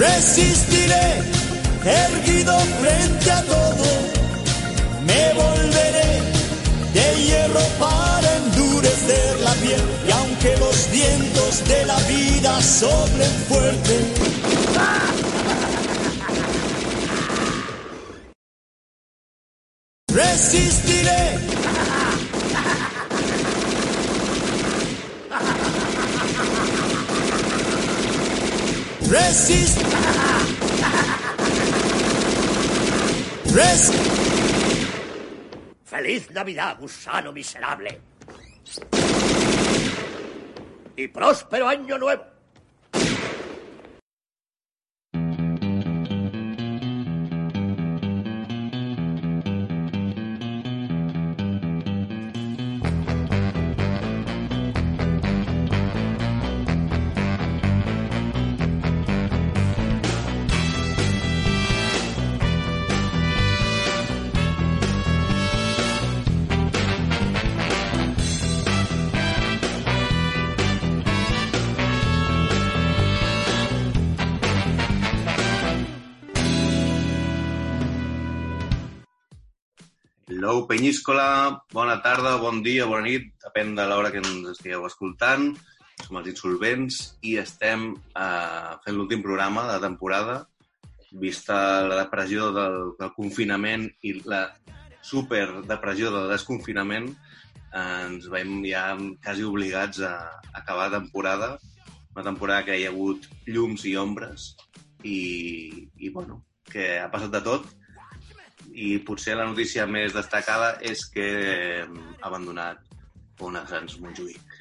Resistiré, erguido frente a todo, me volveré de hierro para endurecer la piel y aunque los vientos de la vida soplen fuerte. Resistiré. ¡Feliz Navidad, gusano miserable! ¡Y próspero año nuevo! Penyíscola, bona tarda, bon dia, bona nit, depèn de l'hora que ens estigueu escoltant. Som els Insolvents i estem eh, fent l'últim programa de temporada. Vista la depressió del, del confinament i la superdepressió del desconfinament, eh, ens veiem ja quasi obligats a acabar la temporada. Una temporada que hi ha hagut llums i ombres i, i bueno, que ha passat de tot i potser la notícia més destacada és que hem abandonat una Sans Montjuïc.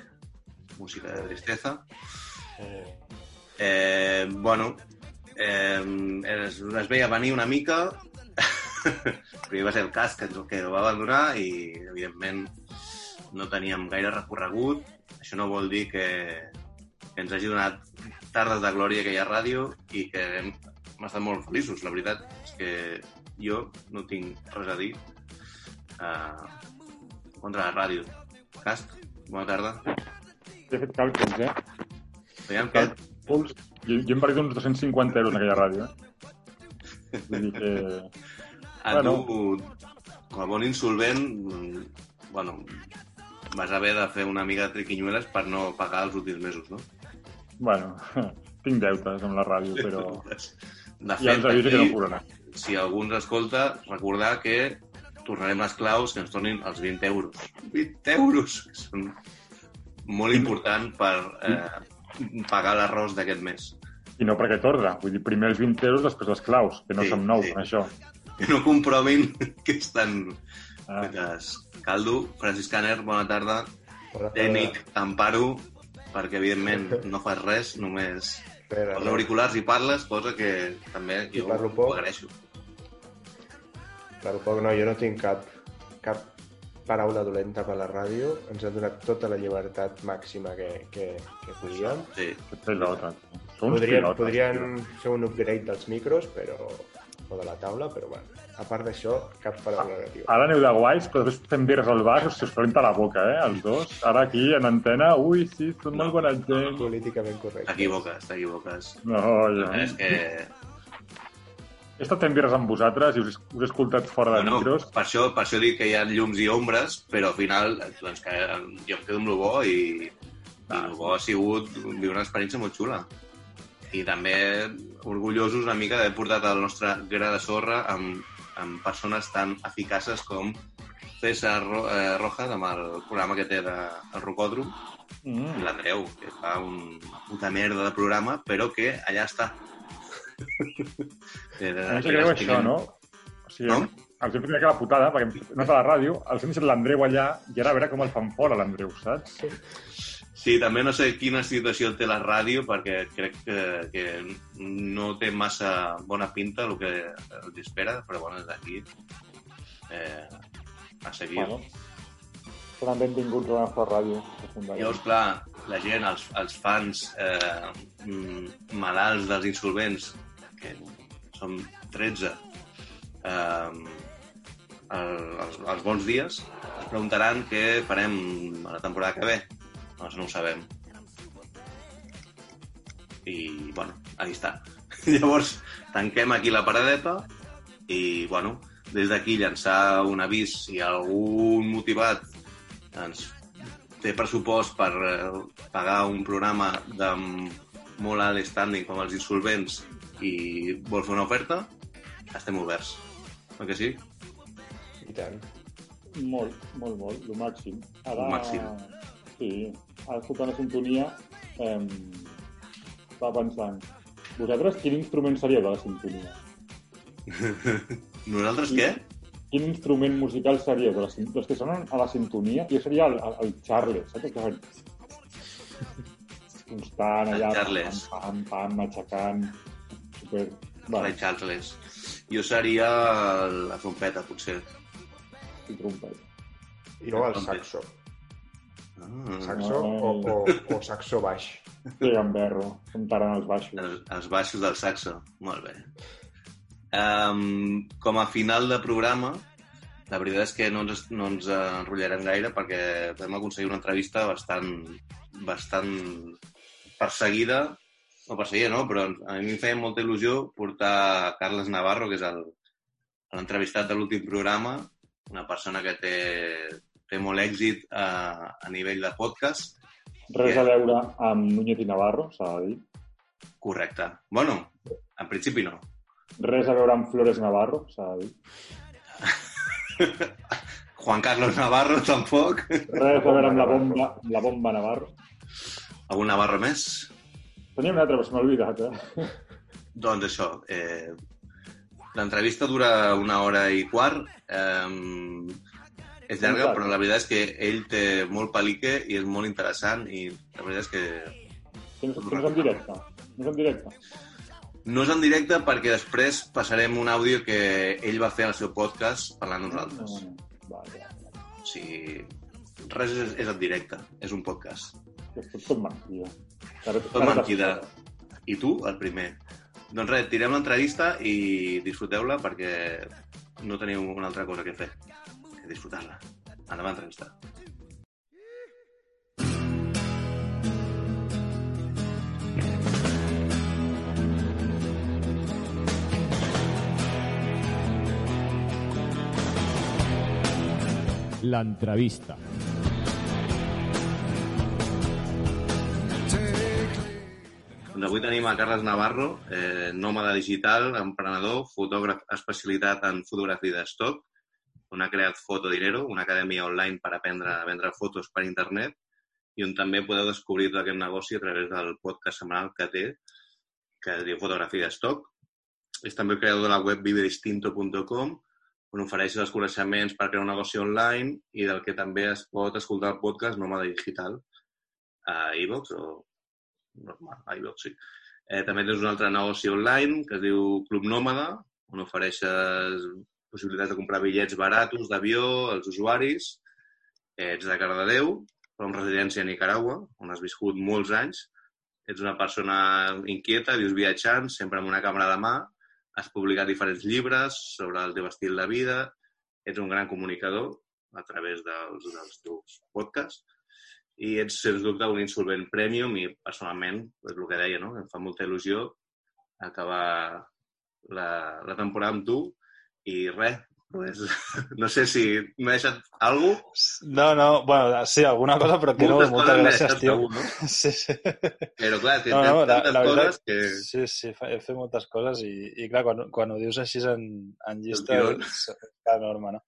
Música de tristeza. Eh, bueno, eh, es, es veia venir una mica, però va ser el cas que que el va abandonar i, evidentment, no teníem gaire recorregut. Això no vol dir que, que ens hagi donat tardes de glòria aquella ràdio i que hem, hem estat molt feliços. La veritat és que jo no tinc res a dir uh, contra la ràdio. Cast, bona tarda. He fet càlculs, eh? Veiem que... Càlculs. Jo, jo hem perdut uns 250 euros en aquella ràdio, eh? Vull dir que... A Bueno. tu, com a bon insolvent, bueno, vas haver de fer una mica de triquinyueles per no pagar els últims mesos, no? Bueno, tinc deutes amb la ràdio, però De ja ens avisa que no aquí, cobrarà. Si algú ens escolta, recordar que tornarem les claus que ens tornin els 20 euros. 20 euros! Que són molt important per eh, pagar l'arròs d'aquest mes. I no perquè torna. Vull dir, primer els 20 euros, després les claus, que no Sí, som nous, sí. això. Que no compromin que estan... Ah. Caldo, Francis Caner, bona tarda. Bona tarda. Tècnic, t'emparo, perquè evidentment no fas res, només Espera, els auriculars i parles, cosa que també I jo parlo ho poc. agraeixo. Claro, poc no, jo no tinc cap, cap paraula dolenta per la ràdio. Ens ha donat tota la llibertat màxima que, que, que podíem. Sí, Que pilotes. Som Podrien, pilotes. podrien fer un upgrade dels micros, però o de la taula, però bueno, a part d'això, cap paraula negativa. Ara aneu de guais, però després fem birres al bar, us us calenta la boca, eh, els dos. Ara aquí, en antena, ui, sí, són molt bona gent. Políticament correcte. t'equivoques, t'equivoques. No, ja. És que He estat fent birres amb vosaltres i us, us he escoltat fora de no, micros. per, això, per això dic que hi ha llums i ombres, però al final doncs, que jo em quedo amb el bo i, i el bo ha sigut viure una experiència molt xula. I també orgullosos una mica d'haver portat el nostre gra de sorra amb, amb persones tan eficaces com César Ro eh, Rojas, amb el programa que té de, el Rocòdrom, i Mm. l'Andreu, que fa un puta merda de programa, però que allà està. No sé creu això, no? O sigui, No? els hem fet putada, perquè hem anat a la ràdio, els hem deixat l'Andreu allà, i ara a veure com el fan fora, l'Andreu, saps? Sí, també no sé quina situació té la ràdio, perquè crec que, que no té massa bona pinta el que els espera, però bueno, des d'aquí eh, a seguir. Bueno. Seran benvinguts a la nostra ràdio. Llavors, clar, la gent, els, els fans eh, malalts dels insolvents, que som 13, eh, el, els, els bons dies, es preguntaran què farem a la temporada que ve. Doncs no ho sabem. I, bueno, ahí està. Llavors, tanquem aquí la paradeta i, bueno, des d'aquí llançar un avís si algun motivat ens té pressupost per eh, pagar un programa de molt alt standing com els insolvents i vol fer una oferta, estem oberts. Oi que sí? I tant. Molt, molt, molt, el màxim. Ara, Lo màxim. Sí, ara escoltant la sintonia, eh, estava pensant, vosaltres quin instrument seria de la sintonia? Nosaltres què? Quin instrument musical seria de la sintonia? Els que sonen a la sintonia, jo seria el, el, el Charles, saps? Que fan... Constant, allà, El pam, pam, pam, matxacant, super... Va, Ray Charles. Jo seria la trompeta, potser. i trompet. I no el saxo. Ah, Saxo o, o, o saxo baix. Sí, gamberro, comptaran els baixos. els, els baixos del saxo. Molt bé. Um, com a final de programa, la veritat és que no ens, no ens enrotllarem gaire perquè vam aconseguir una entrevista bastant, bastant perseguida, no perseguida, no? però a mi em feia molta il·lusió portar Carles Navarro, que és l'entrevistat de l'últim programa, una persona que té, té molt èxit a, a nivell de podcast. Res a veure amb Núñez i Navarro, s'ha de dir. Correcte. Bueno, en principi no. Res a veure amb Flores Navarro, s'ha de dir. Juan Carlos Navarro, tampoc. Res a veure amb la bomba, la bomba Navarro. Algun Navarro més? Tenia una altra, però se m'ha oblidat, eh? Doncs això, eh, l'entrevista dura una hora i quart. Eh, és llarga, Exacte. però la veritat és que ell té molt pelique i és molt interessant i la veritat és que Que no, no és en directe. No és en directe. no és en directe perquè després passarem un àudio que ell va fer al seu podcast parlant amb nosaltres. No, vale. O sigui, res és, és en directe, és un podcast. És tot, tot mentida. Cara, Tot mentida. I tu, el primer. Doncs res, tirem l'entrevista i disfruteu-la perquè no teniu una altra cosa que fer que disfrutar-la. Endavant, entrevista. L'entrevista. Doncs avui tenim a Carles Navarro, eh, nòmada digital, emprenedor, fotògraf especialitat en fotografia d'estoc, on ha creat Fotodinero, una acadèmia online per aprendre a vendre fotos per internet i on també podeu descobrir tot aquest negoci a través del podcast setmanal que té, que diu Fotografia d'estoc. És també el creador de la web vivedistinto.com, on ofereix els coneixements per crear un negoci online i del que també es pot escoltar el podcast Nòmada Digital a iVox o normal, iVox, sí. Eh, també tens un altre negoci online que es diu Club Nòmada, on ofereixes possibilitats de comprar bitllets baratos d'avió als usuaris. Eh, ets de Cardedeu, però amb residència a Nicaragua, on has viscut molts anys. Ets una persona inquieta, vius viatjant, sempre amb una càmera de mà. Has publicat diferents llibres sobre el teu estil de vida. Ets un gran comunicador a través dels, dels teus podcasts i ets, sens dubte, un insolvent premium i, personalment, és el que deia, no? em fa molta il·lusió acabar la, la temporada amb tu i res, pues, no sé si m'he deixat alguna cosa, No, no, bueno, sí, alguna cosa, però que no, moltes gràcies, tio. segur, no? Sí, sí. Però clar, que No, no, la, la veritat, coses que... sí, sí, he fet moltes coses i, i clar, quan, quan ho dius així en, en llista és enorme, no?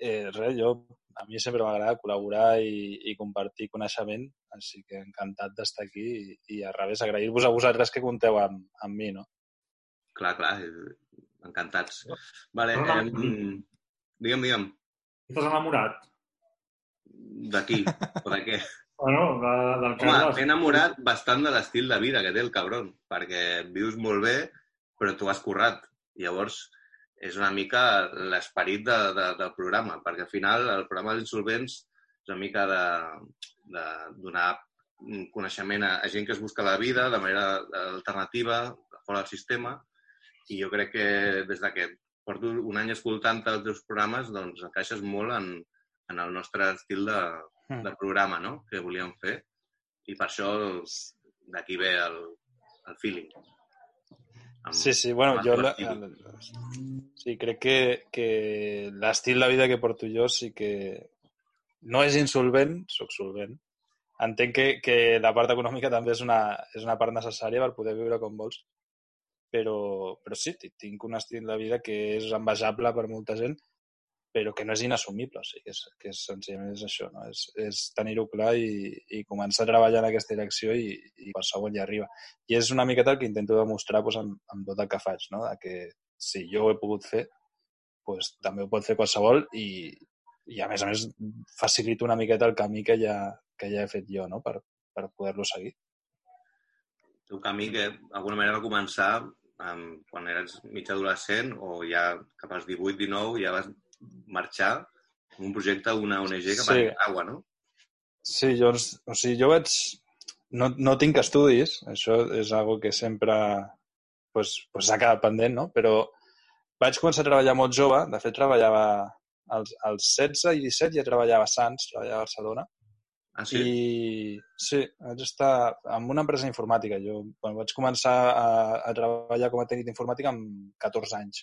Eh, res, jo, a mi sempre m'agrada col·laborar i, i compartir coneixement, així que encantat d'estar aquí i, i al revés, agrair-vos a vosaltres que compteu amb, amb mi, no? Clar, clar, encantats. Vale, No, no. eh, digue'm, digue'm, Estàs enamorat? d'aquí o de què? Bueno, de, del Home, m'he enamorat bastant de l'estil de vida que té el cabron, perquè vius molt bé, però tu has currat. Llavors, és una mica l'esperit de, de, del programa, perquè al final el programa dels insolvents és una mica de, de donar coneixement a, a gent que es busca la vida de manera alternativa, fora del sistema, i jo crec que des de que porto un any escoltant els teus programes, doncs encaixes molt en, en el nostre estil de, de programa no? que volíem fer i per això d'aquí ve el, el feeling. Sí, sí, bueno, jo la, sí, crec que, que l'estil de vida que porto jo sí que no és insolvent, sóc solvent. Entenc que, que la part econòmica també és una, és una part necessària per poder viure com vols, però, però sí, ti- tinc un estil de vida que és envejable per molta gent, però que no és inassumible, o sigui, que és, que és senzillament és això, no? és, és tenir-ho clar i, i començar a treballar en aquesta direcció i, i qualsevol hi arriba. I és una miqueta el que intento demostrar doncs, amb, amb tot el que faig, no? de que si jo ho he pogut fer, doncs, també ho pot fer qualsevol i, i a més a més facilito una miqueta el camí que ja, que ja he fet jo no? per, per poder-lo seguir. Teu camí que d'alguna manera va començar quan eres mig adolescent o ja cap als 18-19 ja vas marxar amb un projecte a una ONG a Sí. Nicaragua, no? Sí, jo, o sigui, jo vaig... No, no tinc estudis, això és algo que sempre pues, pues s'ha quedat pendent, no? Però vaig començar a treballar molt jove, de fet treballava als, als 16 i 17 ja treballava a Sants, treballava a Barcelona, Ah, sí? I sí, vaig estar en una empresa informàtica. Jo bueno, vaig començar a, a treballar com a tècnic d'informàtica amb 14 anys.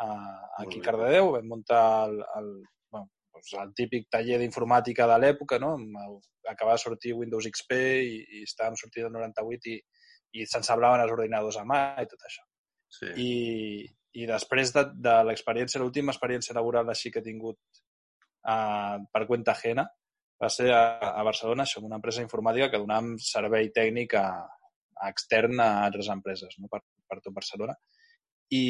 Uh, aquí a Cardedeu vam muntar el, el, bueno, doncs el típic taller d'informàtica de l'època, no? Acabava de sortir Windows XP i, i estàvem sortint del 98 i, i s'ensablaven els ordinadors a mà i tot això. sí. I, i després de, de l'experiència, l'última experiència laboral així que he tingut uh, per cuenta ajena, va ser a, a Barcelona, això, una empresa informàtica que donàvem servei tècnic a, a extern a altres empreses no? per, per tot Barcelona. I,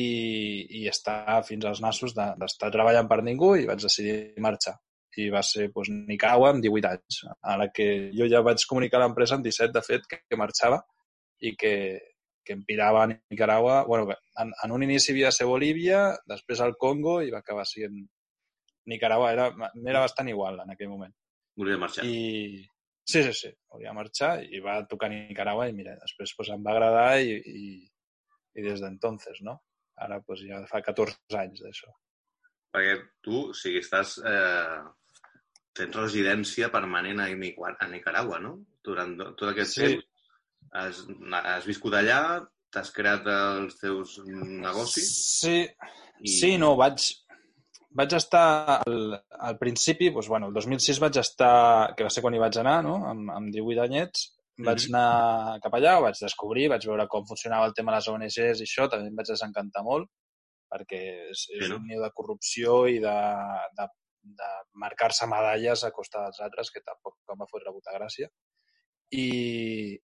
i estar fins als nassos de- d'estar treballant per ningú i vaig decidir marxar. I va ser doncs, Nicaragua amb 18 anys, a la que jo ja vaig comunicar a l'empresa amb 17, de fet, que, que marxava i que, que em pirava a Nicaragua. bueno, en, en un inici havia de ser Bolívia, després al Congo i va acabar sent Nicaragua. Era, m'era bastant igual en aquell moment. Volia marxar. I sí, sí, sí, volia marxar i va tocar Nicaragua i mira, després pues, em va agradar i, i, i des d'entonces, no? Ara pues, ja fa 14 anys d'això. Perquè tu, o sigui, estàs... Eh, tens residència permanent a, a Nicaragua, no? Durant tot aquest Sí. temps. Has, has viscut allà, t'has creat els teus negocis Sí, i... sí, no, vaig, vaig estar al, al principi, doncs, bueno, el 2006 vaig estar, que va ser quan hi vaig anar, no? amb, amb 18 anyets, vaig Mhm. anar cap allà, ho vaig descobrir, vaig veure com funcionava el tema de les ONGs i això, també em vaig desencantar molt, perquè és, és Sí, no? un niu de corrupció i de, de, de marcar-se medalles a costa dels altres, que tampoc em va fotre puta gràcia. I,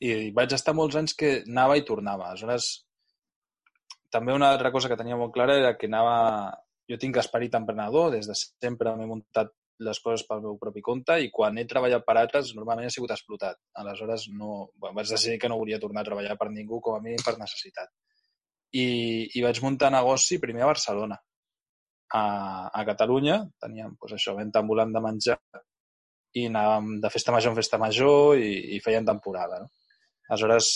i vaig estar molts anys que anava i tornava. Aleshores, també una altra cosa que tenia molt clara era que anava... Jo tinc esperit emprenedor, des de sempre m'he muntat les coses pel meu propi compte i quan he treballat per altres normalment he sigut explotat. Aleshores no, bueno, vaig decidir que no volia tornar a treballar per ningú, com a mínim per necessitat. I, i vaig muntar negoci primer a Barcelona. A, a Catalunya teníem doncs, això, venda ambulant de menjar i anàvem de festa major en festa major i, i feien temporada. No? Aleshores,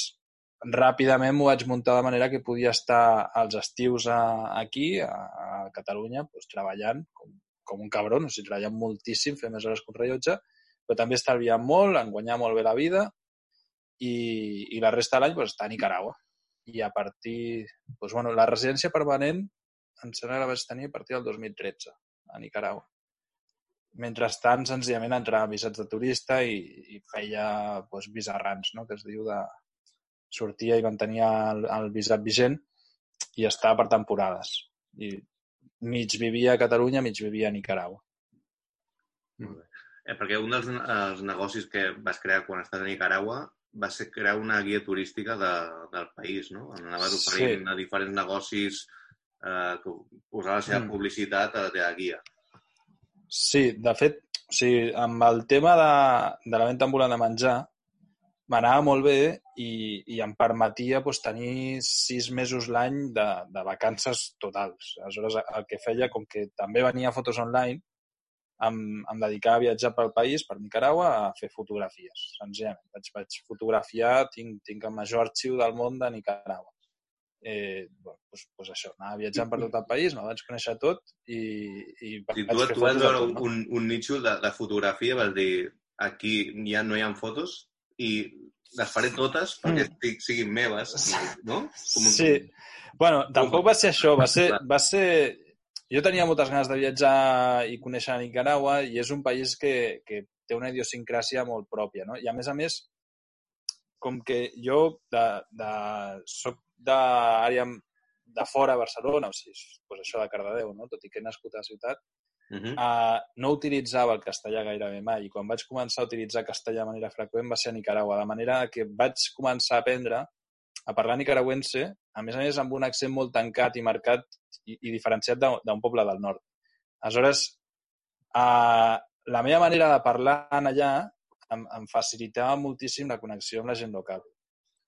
ràpidament m'ho vaig muntar de manera que podia estar als estius a, aquí, a, a Catalunya, doncs, treballant com, com un cabron, o sigui, treballant moltíssim, fent més hores que un rellotge, però també estalviant molt, en guanyar molt bé la vida i, i la resta de l'any doncs, estar a Nicaragua. I a partir... Doncs, bueno, la residència permanent em sembla que la vaig tenir a partir del 2013 a Nicaragua. Mentrestant, senzillament, entrava visats de turista i, i feia doncs, visarrans, no? que es diu de, sortia i mantenia el, el visat vigent i estava per temporades. I mig vivia a Catalunya, mig vivia a Nicaragua. Eh, perquè un dels els negocis que vas crear quan estàs a Nicaragua va ser crear una guia turística de, del país, no? On anaves oferint Sí. a diferents negocis eh, que posar la seva Mm. publicitat a la teva guia. Sí, de fet, o sigui, amb el tema de, de la venda ambulant de menjar, m'anava molt bé i, i em permetia doncs, tenir sis mesos l'any de, de vacances totals. Aleshores, el que feia, com que també venia fotos online, em, em dedicava a viatjar pel país, per Nicaragua, a fer fotografies, senzillament. Vaig, vaig fotografiar, tinc, tinc el major arxiu del món de Nicaragua. Eh, bueno, doncs, doncs això, anava viatjant per tot el país, me'l vaig conèixer tot i, i Si tu, tu vas veure no? un, un nitxo de, de fotografia, vas dir aquí ja no hi ha fotos i les faré totes perquè mm. siguin meves, no? Com un... Sí. Bueno, tampoc va ser això, va ser, va ser... Jo tenia moltes ganes de viatjar i conèixer Nicaragua i és un país que, que té una idiosincràsia molt pròpia, no? I a més a més, com que jo de, de, soc d'àrea de fora a Barcelona, o sigui, pues això de Cardedeu, no? tot i que he nascut a la ciutat, uh -huh. uh, no utilitzava el castellà gairebé mai. I quan vaig començar a utilitzar castellà de manera freqüent va ser a Nicaragua, de manera que vaig començar a aprendre a parlar nicaragüense, a més a més amb un accent molt tancat i marcat i, i diferenciat d'un poble del nord. Aleshores, uh, la meva manera de parlar allà em, em facilitava moltíssim la connexió amb la gent local.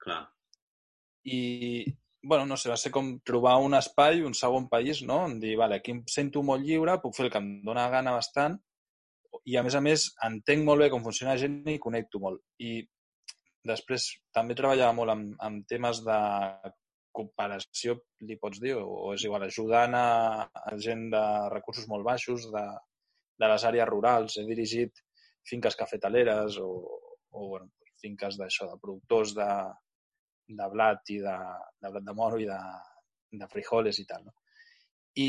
Clar. I, bueno, no sé, va ser com trobar un espai, un segon país, no? On dir, vale, aquí em sento molt lliure, puc fer el que em dóna gana bastant i, a més a més, entenc molt bé com funciona la gent i connecto molt. I després també treballava molt amb, amb temes de cooperació, li pots dir, o és igual, ajudant a, a gent de recursos molt baixos, de, de les àrees rurals. He dirigit finques cafetaleres o, o bueno, finques d'això, de productors de, de blat i de, de blat de moro i de, de frijoles i tal. No? I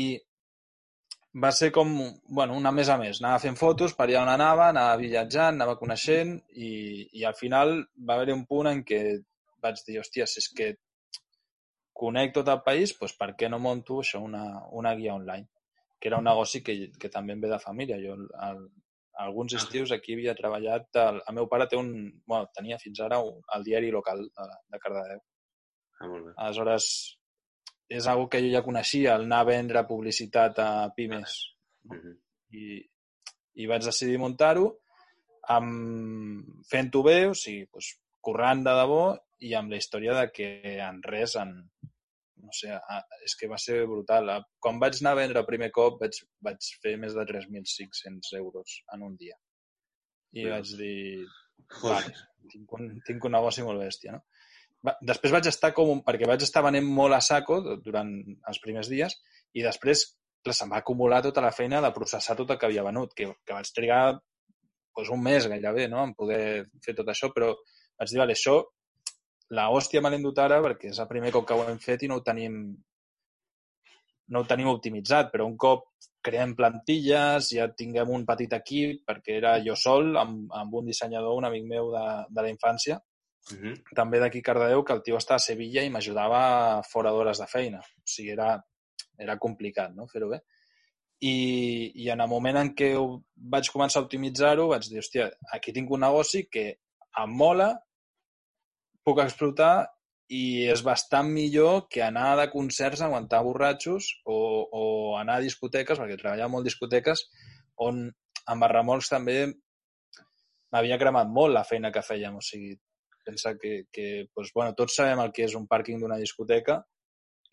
va ser com, bueno, una més a més. Anava fent fotos per allà on anava, anava viatjant, anava coneixent i, i al final va haver-hi un punt en què vaig dir, hòstia, si és que conec tot el país, doncs per què no monto això, una, una guia online? Que era un negoci que, que també em ve de família. Jo el, alguns estius aquí havia treballat... El, el meu pare té un... Bueno, tenia fins ara un, el diari local de, de Cardedeu. Ah, molt bé. Aleshores, és algo que jo ja coneixia, el anar a vendre publicitat a pimes. Uh -huh. I, I vaig decidir muntar-ho fent-ho bé, o sigui, doncs, currant de debò i amb la història de que en res, en, no sé, és que va ser brutal. Quan vaig anar a vendre el primer cop vaig, vaig fer més de 3.500 euros en un dia. I sí. vaig dir, vale, tinc un, tinc un negoci molt bèstia, no? Va, després vaig estar com un, perquè vaig estar venent molt a saco durant els primers dies i després clar, se'm va acumular tota la feina de processar tot el que havia venut, que, que vaig trigar doncs, un mes gairebé no? en poder fer tot això, però vaig dir, vale, això la hòstia me dut ara perquè és el primer cop que ho hem fet i no ho tenim no ho tenim optimitzat, però un cop creem plantilles, ja tinguem un petit equip, perquè era jo sol, amb, amb un dissenyador, un amic meu de, de la infància, uh -huh. també d'aquí Cardedeu, que el tio està a Sevilla i m'ajudava fora d'hores de feina. O sigui, era, era complicat no? fer-ho bé. I, I en el moment en què vaig començar a optimitzar-ho, vaig dir, hòstia, aquí tinc un negoci que em mola, puc explotar i és bastant millor que anar de concerts a aguantar borratxos o, o anar a discoteques, perquè treballava molt discoteques, on amb Barramolcs també m'havia cremat molt la feina que fèiem. O sigui, pensa que, que doncs, bueno, tots sabem el que és un pàrquing d'una discoteca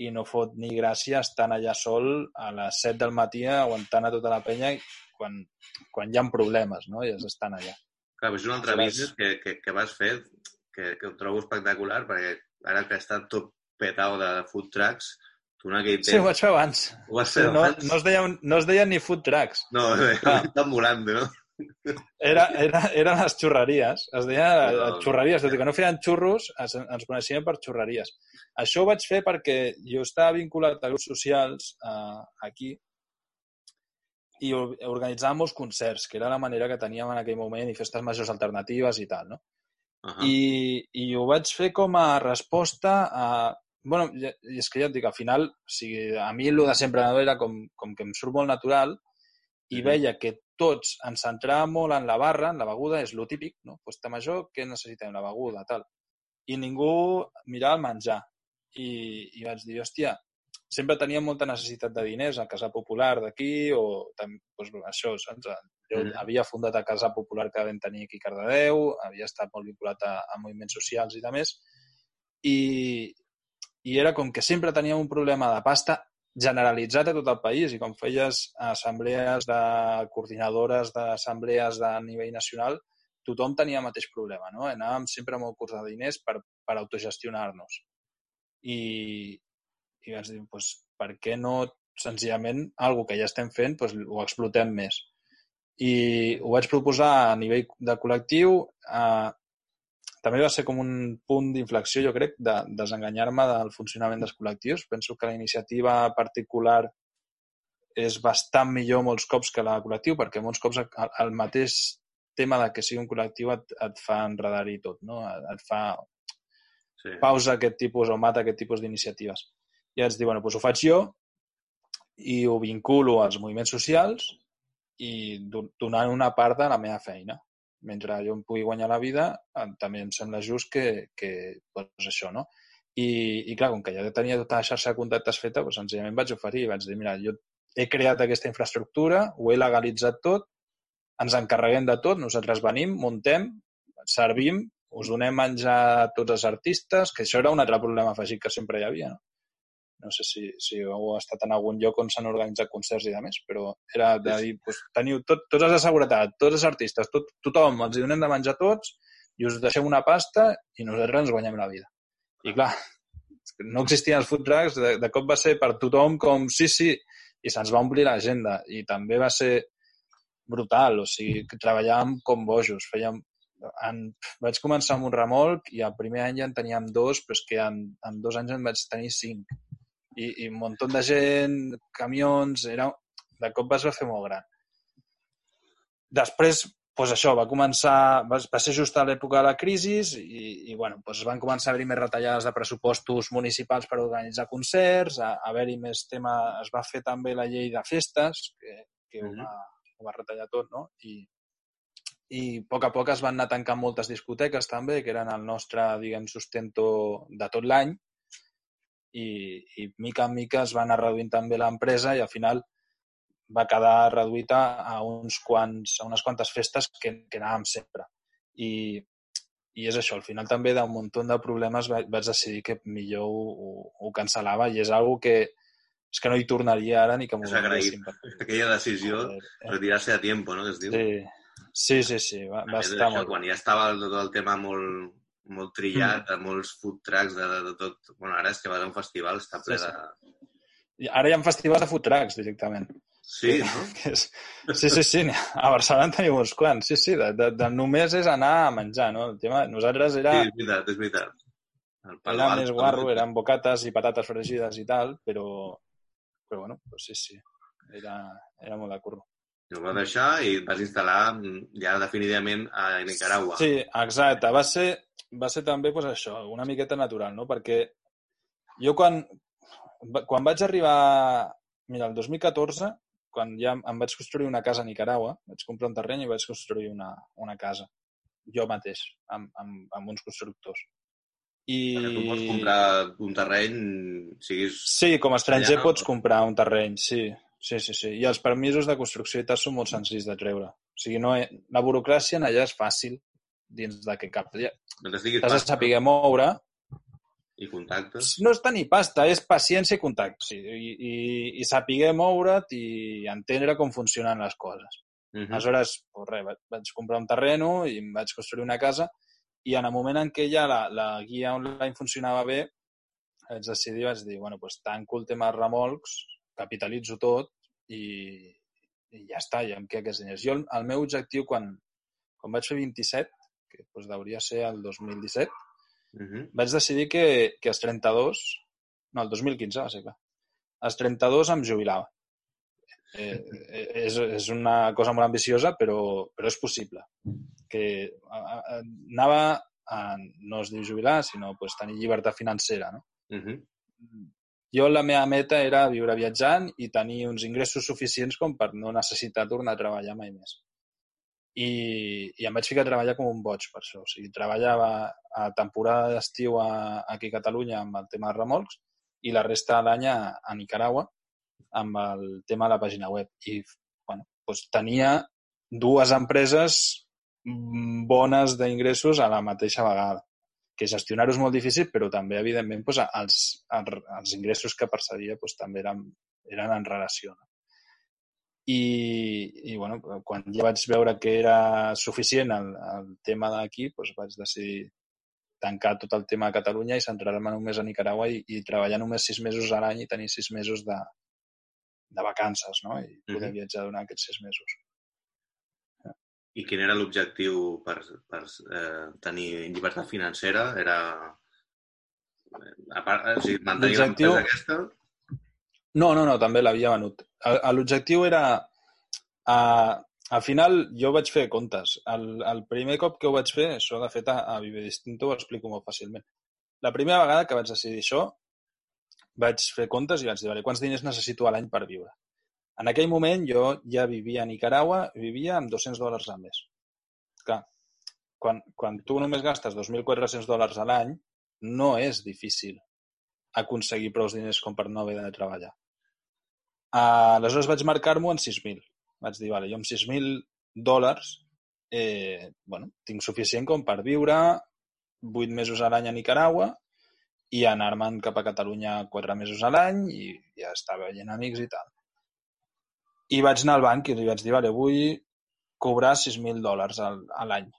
i no fot ni gràcia estar allà sol a les 7 del matí aguantant a tota la penya quan, quan hi ha problemes, no? I estan allà. Clar, és un altre business que, que, que vas fer que, que ho trobo espectacular perquè ara que està tot petau de food trucks, tu en aquell temps... Sí, ho vaig fer abans. Ho vas fer no, abans? No es, deien, no es deien ni food trucks. No, ah. volant, no? Era, era, eren les xurreries, es deia no, xurreries, tot i que no feien xurros, ens, ens coneixien per xurreries. Això ho vaig fer perquè jo estava vinculat a grups socials eh, aquí i organitzàvem molts concerts, que era la manera que teníem en aquell moment, i festes majors alternatives i tal, no? Uh -huh. I, I ho vaig fer com a resposta a... bueno, i és que ja et dic, al final, o sigui, a mi el de sempre era com, com que em surt molt natural i uh -huh. veia que tots ens centràvem molt en la barra, en la beguda, és lo típic, no? Festa major, què necessitem? La beguda, tal. I ningú mirava el menjar. I, i vaig dir, hòstia, sempre tenia molta necessitat de diners a Casa Popular d'aquí o doncs, això, saps? Jo mm. havia fundat a Casa Popular que vam tenir aquí a Cardedeu, havia estat molt vinculat a, a moviments socials i de més, i, i era com que sempre teníem un problema de pasta generalitzat a tot el país i com feies assemblees de coordinadores d'assemblees de nivell nacional, tothom tenia el mateix problema, no? Anàvem sempre molt curts de diners per, per autogestionar-nos. I, I vaig dir, doncs, per què no senzillament algo que ja estem fent doncs, ho explotem més? i ho vaig proposar a nivell de col·lectiu. Eh, també va ser com un punt d'inflexió, jo crec, de desenganyar-me del funcionament dels col·lectius. Penso que la iniciativa particular és bastant millor molts cops que la col·lectiu, perquè molts cops el, el mateix tema de que sigui un col·lectiu et, et fa enredar-hi tot, no? Et fa Sí. pausa aquest tipus o mata aquest tipus d'iniciatives. I ens diu, bueno, doncs ho faig jo i ho vinculo als moviments socials i do- donant una part de la meva feina. Mentre jo em pugui guanyar la vida, també em sembla just que, que doncs això, no? I, I clar, com que ja tenia tota la xarxa de contactes feta, doncs senzillament vaig oferir i vaig dir, mira, jo he creat aquesta infraestructura, ho he legalitzat tot, ens encarreguem de tot, nosaltres venim, muntem, servim, us donem menjar a tots els artistes, que això era un altre problema afegit que sempre hi havia, no? No sé si, si heu estat en algun lloc on s'han organitzat concerts i de més, però era de dir, doncs, teniu tot, tots els de seguretat, tots els artistes, tot, tothom, els donem de menjar tots i us deixem una pasta i nosaltres ens guanyem la vida. I clar, no existien els food trucks, de, de cop va ser per tothom com sí, sí, i se'ns va omplir l'agenda. I també va ser brutal, o sigui, que treballàvem com bojos, fèiem en, vaig començar amb un remolc i el primer any ja en teníem dos, però és que en, en dos anys en vaig tenir cinc. I, i un munt de gent, camions, era, de cop es va fer molt gran. Després, doncs això, va començar, va, va ser just a l'època de la crisi i, i bueno, doncs van començar a haver-hi més retallades de pressupostos municipals per organitzar concerts, a, a haver-hi més tema, es va fer també la llei de festes, que, que ho, va, ho va retallar tot, no? I, i a poc a poc es van anar tancant moltes discoteques també, que eren el nostre, diguem, sustento de tot l'any, i, i mica en mica es va anar reduint també l'empresa i al final va quedar reduïta a, uns quants, a unes quantes festes que, que anàvem sempre. I, I és això, al final també d'un munt de problemes vaig, vaig decidir que millor ho, ho, ho cancel·lava i és algo que és que no hi tornaria ara ni que m'ho perquè- Aquella decisió, Joder, eh, retirarse a tiempo, no?, que es diu. Sí, sí, sí, sí va, A va estar d'això, molt quan ja estava tot el tema molt, molt trillat, de molts food trucks, de, de, de tot... Bueno, ara és que vas a un festival, està ple Sí, sí. de... I Ara hi ha festivals de food trucks directament. Sí, no? És- Sí, sí, sí. A Barcelona en tenim uns quants. Sí, sí, de, de, de només és anar a menjar, no? El tema, nosaltres era, Sí, és veritat, és veritat. El Palo era més guarro, eren bocates i patates fregides i tal, però, però bueno, pues sí, sí. Era, era molt de curro. I ho vas deixar i et vas instal·lar ja definitivament a Nicaragua. Sí, exacte. Va ser, va ser també pues, això, una miqueta natural, no? Perquè jo quan, quan vaig arribar... Mira, el 2014, quan ja em vaig construir una casa a Nicaragua, vaig comprar un terreny i vaig construir una, una casa. Jo mateix, amb, amb, amb uns constructors. I... Perquè tu pots comprar un terreny, siguis... Sí, com a estranger Allà, pots no? comprar un terreny, sí. Sí, sí, sí. I els permisos de construcció i tal són molt senzills de treure. O sigui, no, he- la burocràcia en allà és fàcil dins de què cap. T'has de saber moure. i contactes. No és tenir pasta, és paciència i contacte. Sí, i, i, I saber moure't i entendre com funcionen les coses. Uh -huh. Aleshores, pues res, vaig, comprar un terreno i em vaig construir una casa i en el moment en què ja la, la guia online funcionava bé, vaig decidir, vaig dir, bueno, pues tanco el tema remolcs, capitalitzo tot i, i ja està, ja em queda aquests diners. Jo, el meu objectiu, quan, quan vaig fer 27, que pues, hauria ser el 2017, Uh -huh. vaig decidir que, que als 32, no, el 2015 va ser, clar, als 32 em jubilava. Eh, eh, és, és una cosa molt ambiciosa, però, però és possible. Que a, a, anava a, no es diu jubilar, sinó pues, tenir llibertat financera, no? Uh -huh. Jo la meva meta era viure viatjant i tenir uns ingressos suficients com per no necessitar tornar a treballar mai més. I, i em vaig ficar a treballar com un boig per això. O sigui, treballava a temporada d'estiu aquí a Catalunya amb el tema de remolcs i la resta de l'any a, a Nicaragua amb el tema de la pàgina web. I bueno, doncs tenia dues empreses bones d'ingressos a la mateixa vegada que gestionar-ho és molt difícil, però també, evidentment, doncs, els, els ingressos que percebia doncs, també eren, eren en relació. No? I, i bueno, quan ja vaig veure que era suficient el, el tema d'aquí, doncs vaig decidir tancar tot el tema a Catalunya i centrar-me només a Nicaragua i, i treballar només sis mesos a l'any i tenir sis mesos de, de vacances, no? I poder Mhm. viatjar durant aquests sis mesos. I quin era l'objectiu per, per eh, tenir llibertat financera? Era... eh, A part, o sigui, mantenir l'empresa aquesta? No, no, no, també l'havia venut. L'objectiu era... A, al final jo vaig fer comptes. El, el primer cop que ho vaig fer, això de fet a, a Vive Distinto ho explico molt fàcilment. La primera vegada que vaig decidir això, vaig fer comptes i vaig dir, vale, quants diners necessito a l'any per viure? En aquell moment jo ja vivia a Nicaragua, vivia amb 200 dòlars al mes. Clar, quan, quan tu només gastes 2.400 dòlars a l'any, no és difícil aconseguir prou diners com per no haver de treballar. Uh, aleshores vaig marcar-m'ho en 6.000. Vaig dir, vale, jo amb 6.000 dòlars eh, bueno, tinc suficient com per viure 8 mesos a l'any a Nicaragua i anar-me'n cap a Catalunya 4 mesos a l'any i ja estar veient amics i tal. I vaig anar al banc i li vaig dir, vale, vull cobrar 6.000 dòlars al, a l'any.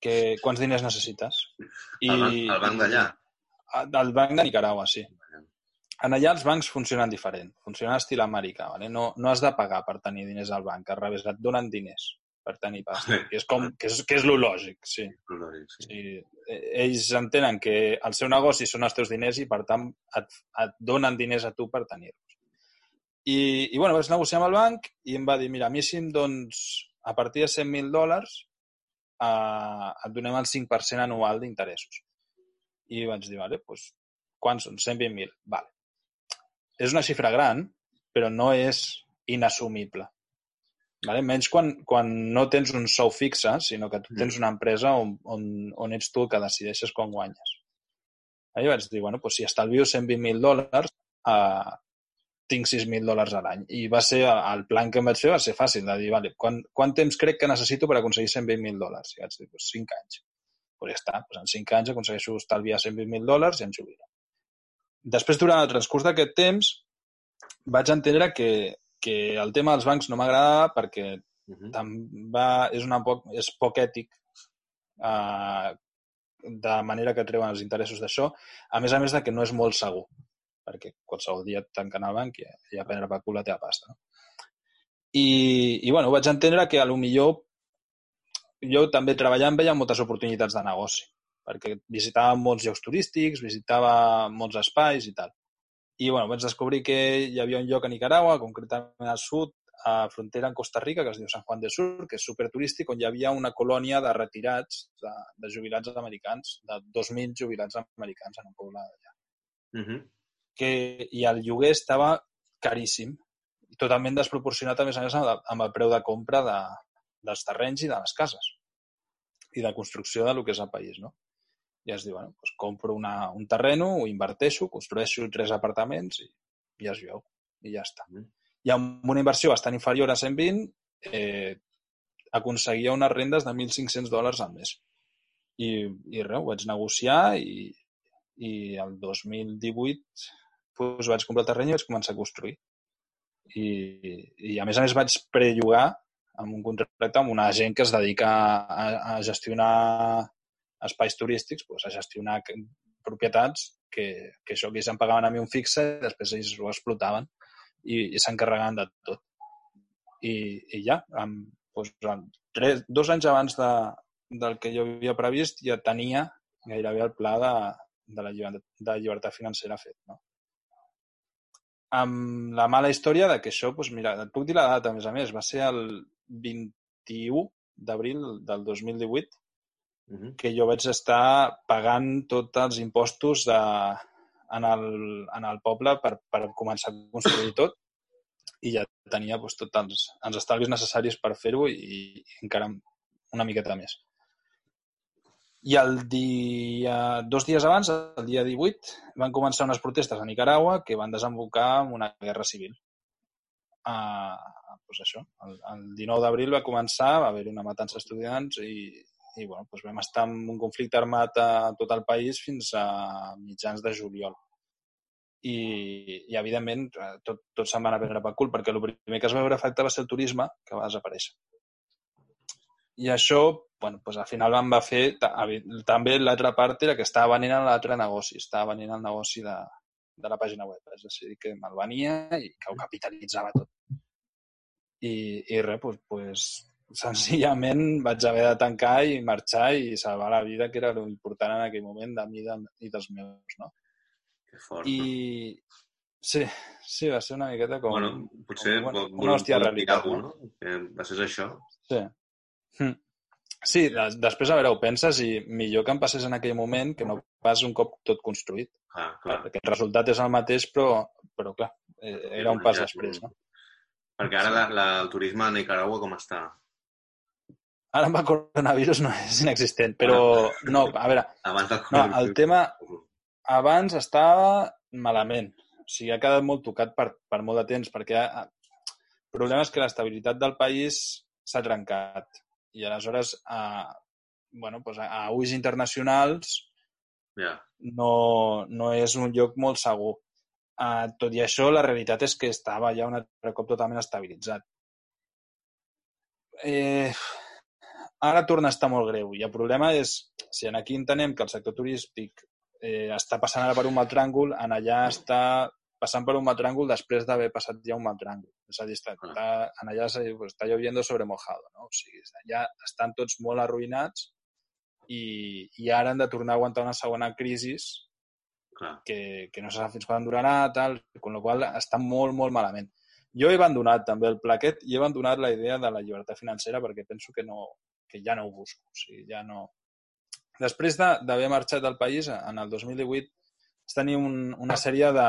Que, quants diners necessites? I... El, banc, el banc d'allà? Del banc de Nicaragua, sí. En allà els bancs funcionen diferent, funcionen estil americà. Vale? No, no has de pagar per tenir diners al banc, al revés, et donen diners per tenir pasta, que és, com, que és, que és lo lògic, sí. Lògic, sí. sí. Ells entenen que el seu negoci són els teus diners i, per tant, et, et donen diners a tu per tenir-los. I, I, bueno, vaig negociar amb el banc i em va dir, mira, a mi si em dones a partir de 100.000 dòlars eh, et donem el 5% anual d'interessos. I vaig dir, vale, doncs, quants són? 120.000. Vale. És una xifra gran, però no és inassumible. Vale? Menys quan, quan no tens un sou fixe, sinó que tu tens una empresa on, on, on ets tu el que decideixes quan guanyes. Ahir vaig dir, bueno, doncs si estalvio 120.000 dòlars, eh, tinc 6.000 dòlars a l'any. I va ser, el plan que em vaig fer va ser fàcil, de dir, vale, quant, quant temps crec que necessito per aconseguir 120.000 dòlars? I vaig dir, doncs 5 anys. Doncs ja està, doncs en 5 anys aconsegueixo estalviar 120.000 dòlars i em jubilo. Després, durant el transcurs d'aquest temps, vaig entendre que, que el tema dels bancs no m'agradava perquè Uh -huh. va, és, una poc, és poc ètic eh, de manera que treuen els interessos d'això, a més a més de que no és molt segur, perquè qualsevol dia et tanquen el banc i, i a prendre per cul la teva pasta. No? I, I, bueno, vaig entendre que a lo millor jo també treballant veia moltes oportunitats de negoci, perquè visitava molts llocs turístics, visitava molts espais i tal. I, bueno, vaig descobrir que hi havia un lloc a Nicaragua, concretament al sud, a frontera amb Costa Rica, que es diu San Juan del Sur, que és superturístic, on hi havia una colònia de retirats, de, de jubilats americans, de 2.000 jubilats americans en un poble d'allà. Uh -huh. Que, I el lloguer estava caríssim, totalment desproporcionat, a més a més, amb, amb el preu de compra de, dels terrenys i de les cases i de construcció de lo que és el país, no? I es diu, bueno, doncs compro una, un terreno, ho inverteixo, construeixo tres apartaments i, i es veu, i ja està. Mm. I amb una inversió bastant inferior a 120, eh, aconseguia unes rendes de 1.500 dòlars al mes. I, i res, ho vaig negociar i, i el 2018 doncs, vaig comprar el terreny i vaig començar a construir. I, i a més a més vaig prellogar amb un contracte amb una gent que es dedica a, a gestionar espais turístics, doncs, a gestionar propietats que, que això que ells em pagaven a mi un fixe i després ells ho explotaven i, i s'encarregaven de tot. I, i ja, amb, doncs, amb tres, dos anys abans de, del que jo havia previst ja tenia gairebé el pla de, de la llibertat, de llibertat financera fet. No? Amb la mala història de que això, doncs mira, et puc dir la data, a més a més, va ser el 21 d'abril del 2018 Que jo vaig estar pagant tots els impostos de, en, el, en el poble per, per començar a construir tot i ja tenia doncs, tots els, els estalvis necessaris per fer-ho i, i encara una miqueta més. I el dia, dos dies abans, el dia 18, van començar unes protestes a Nicaragua que van desembocar en una guerra civil. Uh, doncs això, el, el 19 d'abril va començar, va haver una matança d'estudiants i, i bueno, doncs vam estar en un conflicte armat a tot el país fins a mitjans de juliol. I, i evidentment, tot, tot se'n va anar a prendre per cul, perquè el primer que es va veure afectat va ser el turisme, que va desaparèixer. I això, bueno, doncs al final em va fer... També l'altra part era que estava venent l'altre negoci, estava venent el negoci de, de la pàgina web. És a dir, que me'l venia i que ho capitalitzava tot. I, i res, doncs, doncs senzillament vaig haver de tancar i marxar i salvar la vida, que era l'important en aquell moment de mi i dels meus, no? Que fort. I sí, sí, va ser una miqueta com... Bueno, potser com, bueno, una hòstia realitat, no? no? Que va ser això. Sí. Hm. Sí, de- després, a veure, ho penses i millor que em passés en aquell moment que no pas un cop tot construït. Ah, clar. Perquè el resultat és el mateix, però, però clar, eh, era un pas després, no? Perquè ara la, la, el turisme a Nicaragua com està? Ara amb el coronavirus no és inexistent, però no, a veure, no, el tema abans estava malament. O sigui, ha quedat molt tocat per, per molt de temps, perquè ha, el problema és que l'estabilitat del país s'ha trencat. I aleshores, a, bueno, doncs a, a ulls internacionals, Ja, no, no és un lloc molt segur. Uh, tot i això, la realitat és que estava ja un altre cop totalment estabilitzat. Eh, ara torna a estar molt greu i el problema és, si en aquí entenem que el sector turístic eh, està passant ara per un mal tràngol, en allà està passant per un mal tràngol després d'haver passat ja un mal tràngol. És a dir, està, està, en allà està lloviendo sobre mojado. No? O sigui, allà estan tots molt arruïnats i, i ara han de tornar a aguantar una segona crisi que, que no se sap fins quan durarà, tal, con lo qual està molt, molt malament. Jo he abandonat també el pla aquest i he abandonat la idea de la llibertat financera perquè penso que, no, que ja no ho busco. O sigui, ja no... Després de- d'haver marxat del país, en el 2018, vaig tenir un, una sèrie de...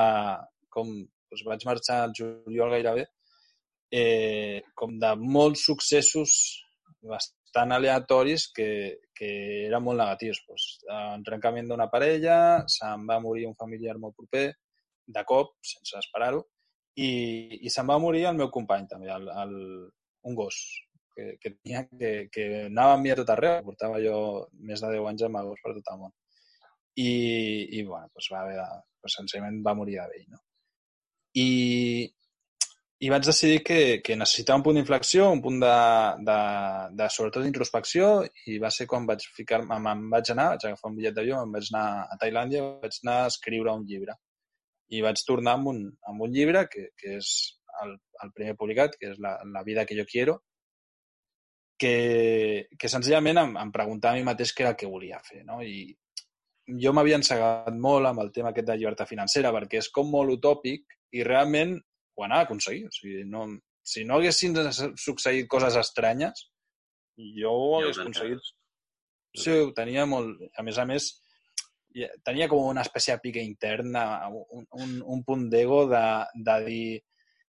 Com, doncs vaig marxar al juliol gairebé, eh, com de molts successos bastant aleatoris que, que eren molt negatius. Pues, en trencament d'una parella, se'n va morir un familiar molt proper, de cop, sense esperar-ho, i, i se'n va morir el meu company també, el, el, un gos que, que tenia, que, que anava amb mi a tot arreu, portava jo més de 10 anys amb el gos per tot el món. I, i bueno, doncs va haver de, doncs, senzillament va morir de vell, no? I, i vaig decidir que, que necessitava un punt d'inflexió, un punt de, de, de sobretot d'introspecció, i va ser quan vaig ficar me'n me'n vaig anar, vaig agafar un bitllet d'avió, me'n vaig anar a Tailàndia, vaig anar a escriure un llibre. I vaig tornar amb un, amb un llibre que, que és el, el primer publicat, que és la, la vida que jo quiero, que, que senzillament em, em preguntava a mi mateix què era el que volia fer. No? I jo m'havia ensegat molt amb el tema aquest de llibertat financera perquè és com molt utòpic i realment ho anava a aconseguir. O sigui, no, si no haguessin succeït coses estranyes, jo ho hagués aconseguit. Sí, ho tenia molt... A més a més, tenia com una espècie de pique interna, un, un, un punt d'ego de, de dir...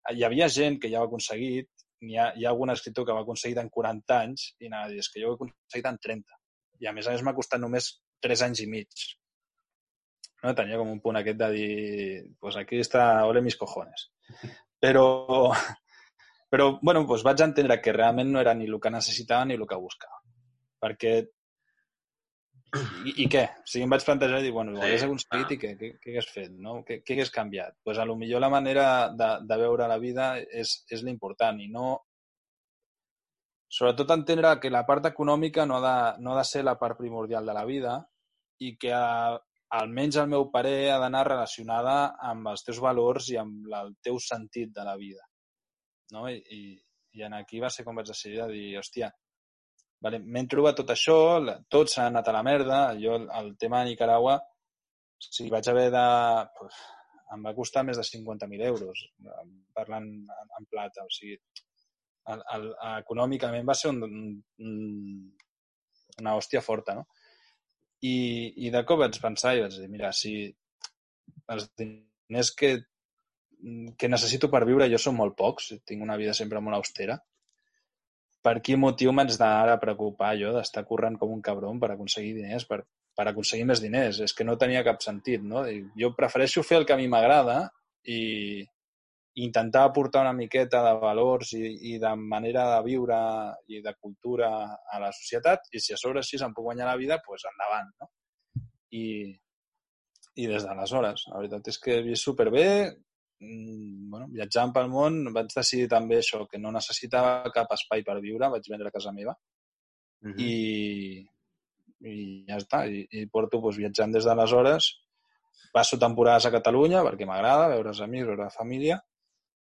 Hi havia gent que ja ho ha aconseguit, hi ha, hi ha algun escriptor que ho ha aconseguit en 40 anys i anava a dir, és que jo ho he aconseguit en 30. I a més a més m'ha costat només 3 anys i mig. No? Tenia com un punt aquest de dir, pues aquí està, ole mis cojones. Però, però bueno, pues vaig entendre que realment no era ni el que necessitava ni el que buscava. Perquè i, I què? O sigui, em vaig plantejar i dir, bueno, ho hagués aconseguit i què? Què, què hagués fet? No? Què, què hagués canviat? Doncs pues a lo millor la manera de, de veure la vida és, és l'important i no... Sobretot entendre que la part econòmica no ha, de, no ha de ser la part primordial de la vida i que a, almenys al meu parer ha d'anar relacionada amb els teus valors i amb la, el teu sentit de la vida. No? I, i, I en aquí va ser com vaig decidir de dir, hòstia, Vale, M'he trobat tot això, la- tot s'ha anat a la merda. Jo, el, tema de Nicaragua, sigui, vaig haver de... Pues, em va costar més de 50.000 euros, parlant en, en plata. O sigui, el, el, econòmicament va ser un, un, una hòstia forta, no? I, I de cop vaig pensar i vaig dir, mira, si els diners que, que necessito per viure jo són molt pocs, tinc una vida sempre molt austera, per quin motiu m'haig d'ara preocupar jo d'estar corrent com un cabron per aconseguir diners, per, per aconseguir més diners? És que no tenia cap sentit, no? Jo prefereixo fer el que a mi m'agrada i intentar aportar una miqueta de valors i, i de manera de viure i de cultura a la societat i si a sobre així em puc guanyar la vida, doncs endavant, no? I, i des d'aleshores, la veritat és que he vist superbé, bueno, viatjant pel món, vaig decidir també això, que no necessitava cap espai per viure, vaig vendre casa meva Mhm. i, i ja està. I, i porto doncs, viatjant des d'aleshores. Passo temporades a Catalunya perquè m'agrada veure els amics, veure la família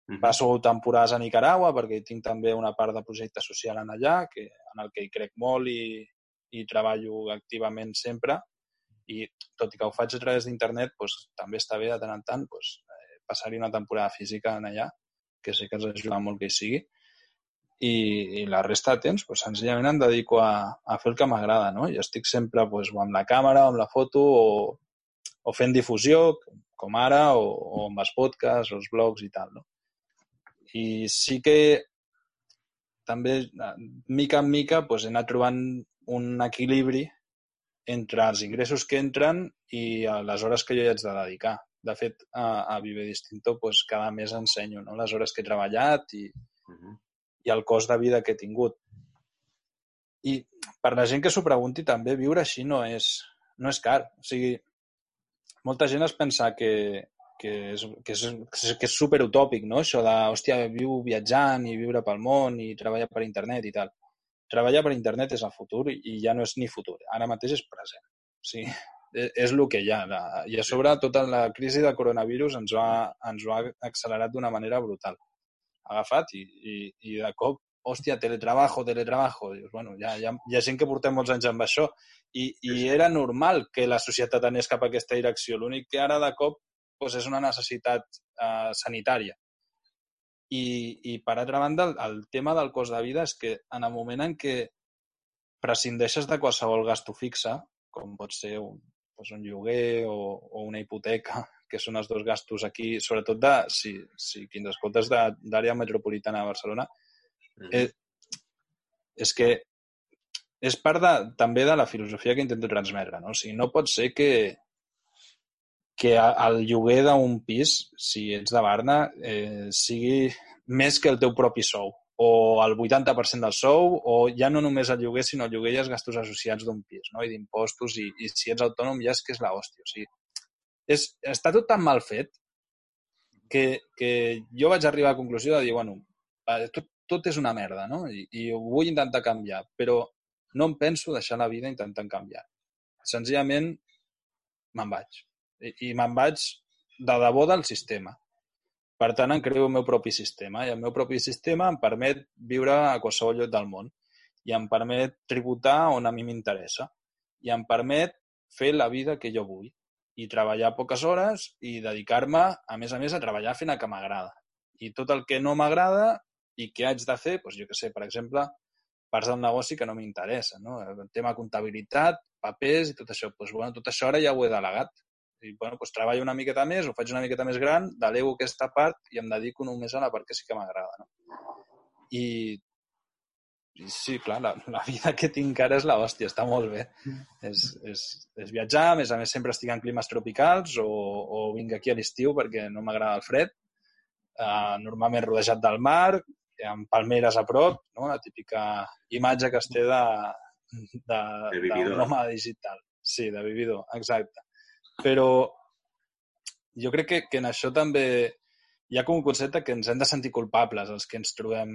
Mhm. Passo temporades a Nicaragua perquè hi tinc també una part de projecte social en allà, que, en el que hi crec molt i, i treballo activament sempre. I tot i que ho faig a través d'internet, doncs, també està bé de tant en tant doncs, passar-hi una temporada física en allà, que sé que ens ajuda molt que hi sigui. I, i la resta de temps, doncs, senzillament em dedico a, a fer el que m'agrada, no? I estic sempre o amb la càmera, amb la foto, o, o fent difusió, com ara, o, o amb els podcasts, els blogs i tal, no? I sí que també, eh, mica en mica, doncs, he anat trobant un equilibri entre els ingressos que entren i les hores que jo hi haig de dedicar. De fet, a, a Vive Distinto doncs, cada mes ensenyo no? les hores que he treballat i, Mhm. i el cost de vida que he tingut. I per la gent que s'ho pregunti, també viure així no és, no és car. O sigui, molta gent es pensa que, que és, que és, que és superutòpic, no? Això de, hòstia, viu viatjant i viure pel món i treballar per internet i tal. Treballar per internet és el futur i ja no és ni futur. Ara mateix és present. O sigui, és, és el que hi ha. I a sobre tota la crisi de coronavirus ens ho ha, ens ho ha accelerat d'una manera brutal. Ha agafat i, i, i de cop hòstia, teletrabajo, teletrabajo. Dius, bueno, ja, ja, hi ha gent que portem molts anys amb això i, i era normal que la societat anés cap a aquesta direcció. L'únic que ara de cop doncs, és una necessitat eh, sanitària. I, I per altra banda, el, el tema del cost de vida és que en el moment en què prescindeixes de qualsevol gasto fixa, com pot ser un, doncs un lloguer o, o una hipoteca, que són els dos gastos aquí, sobretot de, si, si qui ens escoltes de- d'àrea metropolitana de Barcelona, Mhm. eh, és que és part de, també de la filosofia que intento transmetre. No? O sigui, no pot ser que, que el lloguer d'un pis, si ets de Barna, eh, sigui més que el teu propi sou o el 80% del sou, o ja no només el lloguer, sinó el lloguer i els gastos associats d'un pis, no? i d'impostos, i, i si ets autònom ja és que és l'hòstia. O sigui, és, està tot tan mal fet que, que jo vaig arribar a la conclusió de dir, bueno, tot, tot és una merda, no? I, I ho vull intentar canviar, però no em penso deixar la vida intentant canviar. Senzillament me'n vaig. I, i me'n vaig de debò del sistema. Per tant, em creo el meu propi sistema i el meu propi sistema em permet viure a qualsevol lloc del món i em permet tributar on a mi m'interessa i em permet fer la vida que jo vull i treballar poques hores i dedicar-me, a més a més, a treballar fent el que m'agrada. I tot el que no m'agrada i que haig de fer, doncs jo que sé, per exemple, parts del negoci que no m'interessa, no? El tema comptabilitat, papers i tot això. Doncs, bueno, tot això ara ja ho he delegat. I, bueno, doncs treballo una miqueta més, ho faig una miqueta més gran, delego aquesta part i em dedico només a la part que sí que m'agrada, no? I, i sí, clar, la, la vida que tinc ara és la hòstia, està molt bé. És, és, és viatjar, a més a més sempre estic en climes tropicals o, o vinc aquí a l'estiu perquè no m'agrada el fred. Uh, normalment rodejat del mar, amb palmeres a prop, no? la típica imatge que es té de, de, De vividor. d'un home digital. Sí, de vividor, exacte. Però jo crec que, que en això també hi ha com un concepte que ens hem de sentir culpables, els que ens trobem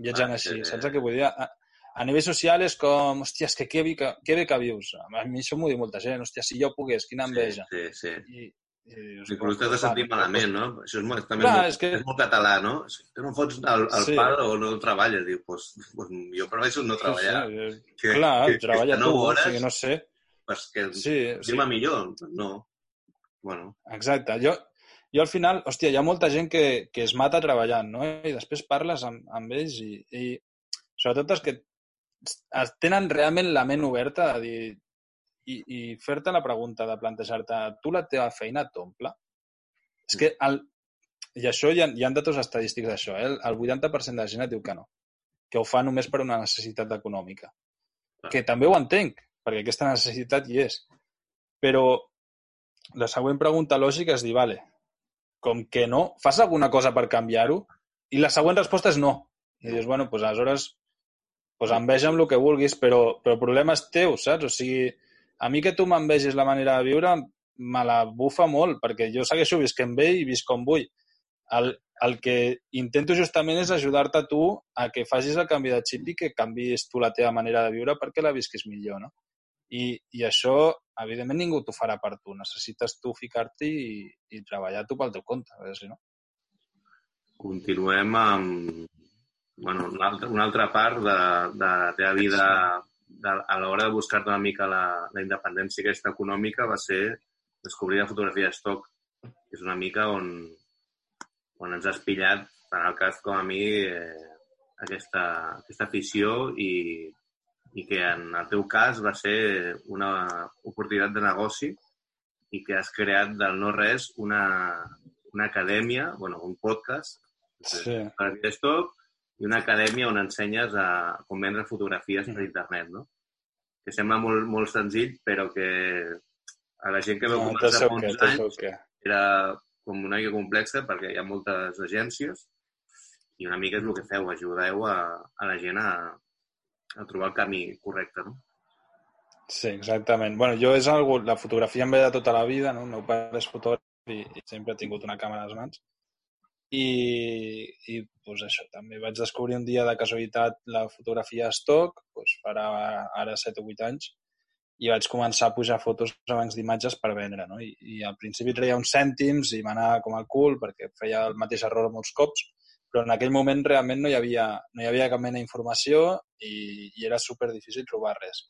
viatjant Ah, així. sí. Saps que vull dir? A, a nivell social és com, hòstia, és que que que, que, bé que vius. A mi això m'ho diu molta gent. Hòstia, si jo pogués, quina enveja. Sí, sí. I, i dius, Inclús t'has de sentir malament, no? Això és, molt, també Clar, molt, és que- és molt català, no? Si tu no fots el, el Sí. pal o no treballes, diu, pues, pues, jo prefereixo no treballar. Sí, sí. Que, Clar, que, treballa que tu, no o hores, sigui, no sé. Pues que Sí, sí. sí. millor. No. Bueno, Exacte. Jo, jo al final, hòstia, hi ha molta gent que, que es mata treballant, no? I després parles amb, amb ells i, i sobretot els que es tenen realment la ment oberta de dir i, i fer-te la pregunta de plantejar-te tu la teva feina t'omple? És que el, i això hi ha, hi ha datos estadístics d'això, eh? el 80% de la gent et diu que no, que ho fa només per una necessitat econòmica. Clar. Que també ho entenc, perquè aquesta necessitat hi és. Però la següent pregunta lògica és dir, vale, com que no, fas alguna cosa per canviar-ho? I la següent resposta és no. I dius, bueno, doncs aleshores pues enveja amb el que vulguis, però, però el problema és teu, saps? O sigui, a mi que tu m'envegis la manera de viure me la bufa molt, perquè jo segueixo visquent bé i visc com vull. El, el que intento justament és ajudar-te tu a que facis el canvi de xip i que canvis tu la teva manera de viure perquè la visquis millor, no? I, i això, evidentment, ningú t'ho farà per tu. Necessites tu ficar-t'hi i, i treballar tu pel teu compte, a veure si no. continuem amb bueno, una, altra, una altra part de, de la teva vida de, a l'hora de buscar-te una mica la, la independència aquesta econòmica va ser descobrir la fotografia d'estoc, que és una mica on, on ens has pillat, en el cas com a mi, eh, aquesta, aquesta afició i, i que en el teu cas va ser una oportunitat de negoci i que has creat del no-res una, una acadèmia, bueno, un podcast Sí. per Videostop i una acadèmia on ensenyes a com vendre fotografies per Mhm. internet, no? Que sembla molt, molt senzill, però que a la gent que veu No, començar fa uns seu anys què. era com una mica complexa perquè hi ha moltes agències i una mica és el que feu, ajudeu a, a la gent a, a trobar el camí correcte, no? Sí, exactament. Bueno, jo és algo, la fotografia em ve de tota la vida, no? El meu pare és fotògraf i, i sempre ha tingut una càmera a les mans. I, i pues això, també vaig descobrir un dia de casualitat la fotografia stock, pues farà ara 7 o 8 anys, i vaig començar a pujar fotos abans d'imatges per vendre, no? I, I al principi treia uns cèntims i m'anava com al cul perquè feia el mateix error molts cops, però en aquell moment realment no hi havia, no hi havia cap mena d'informació i, i era super difícil trobar res.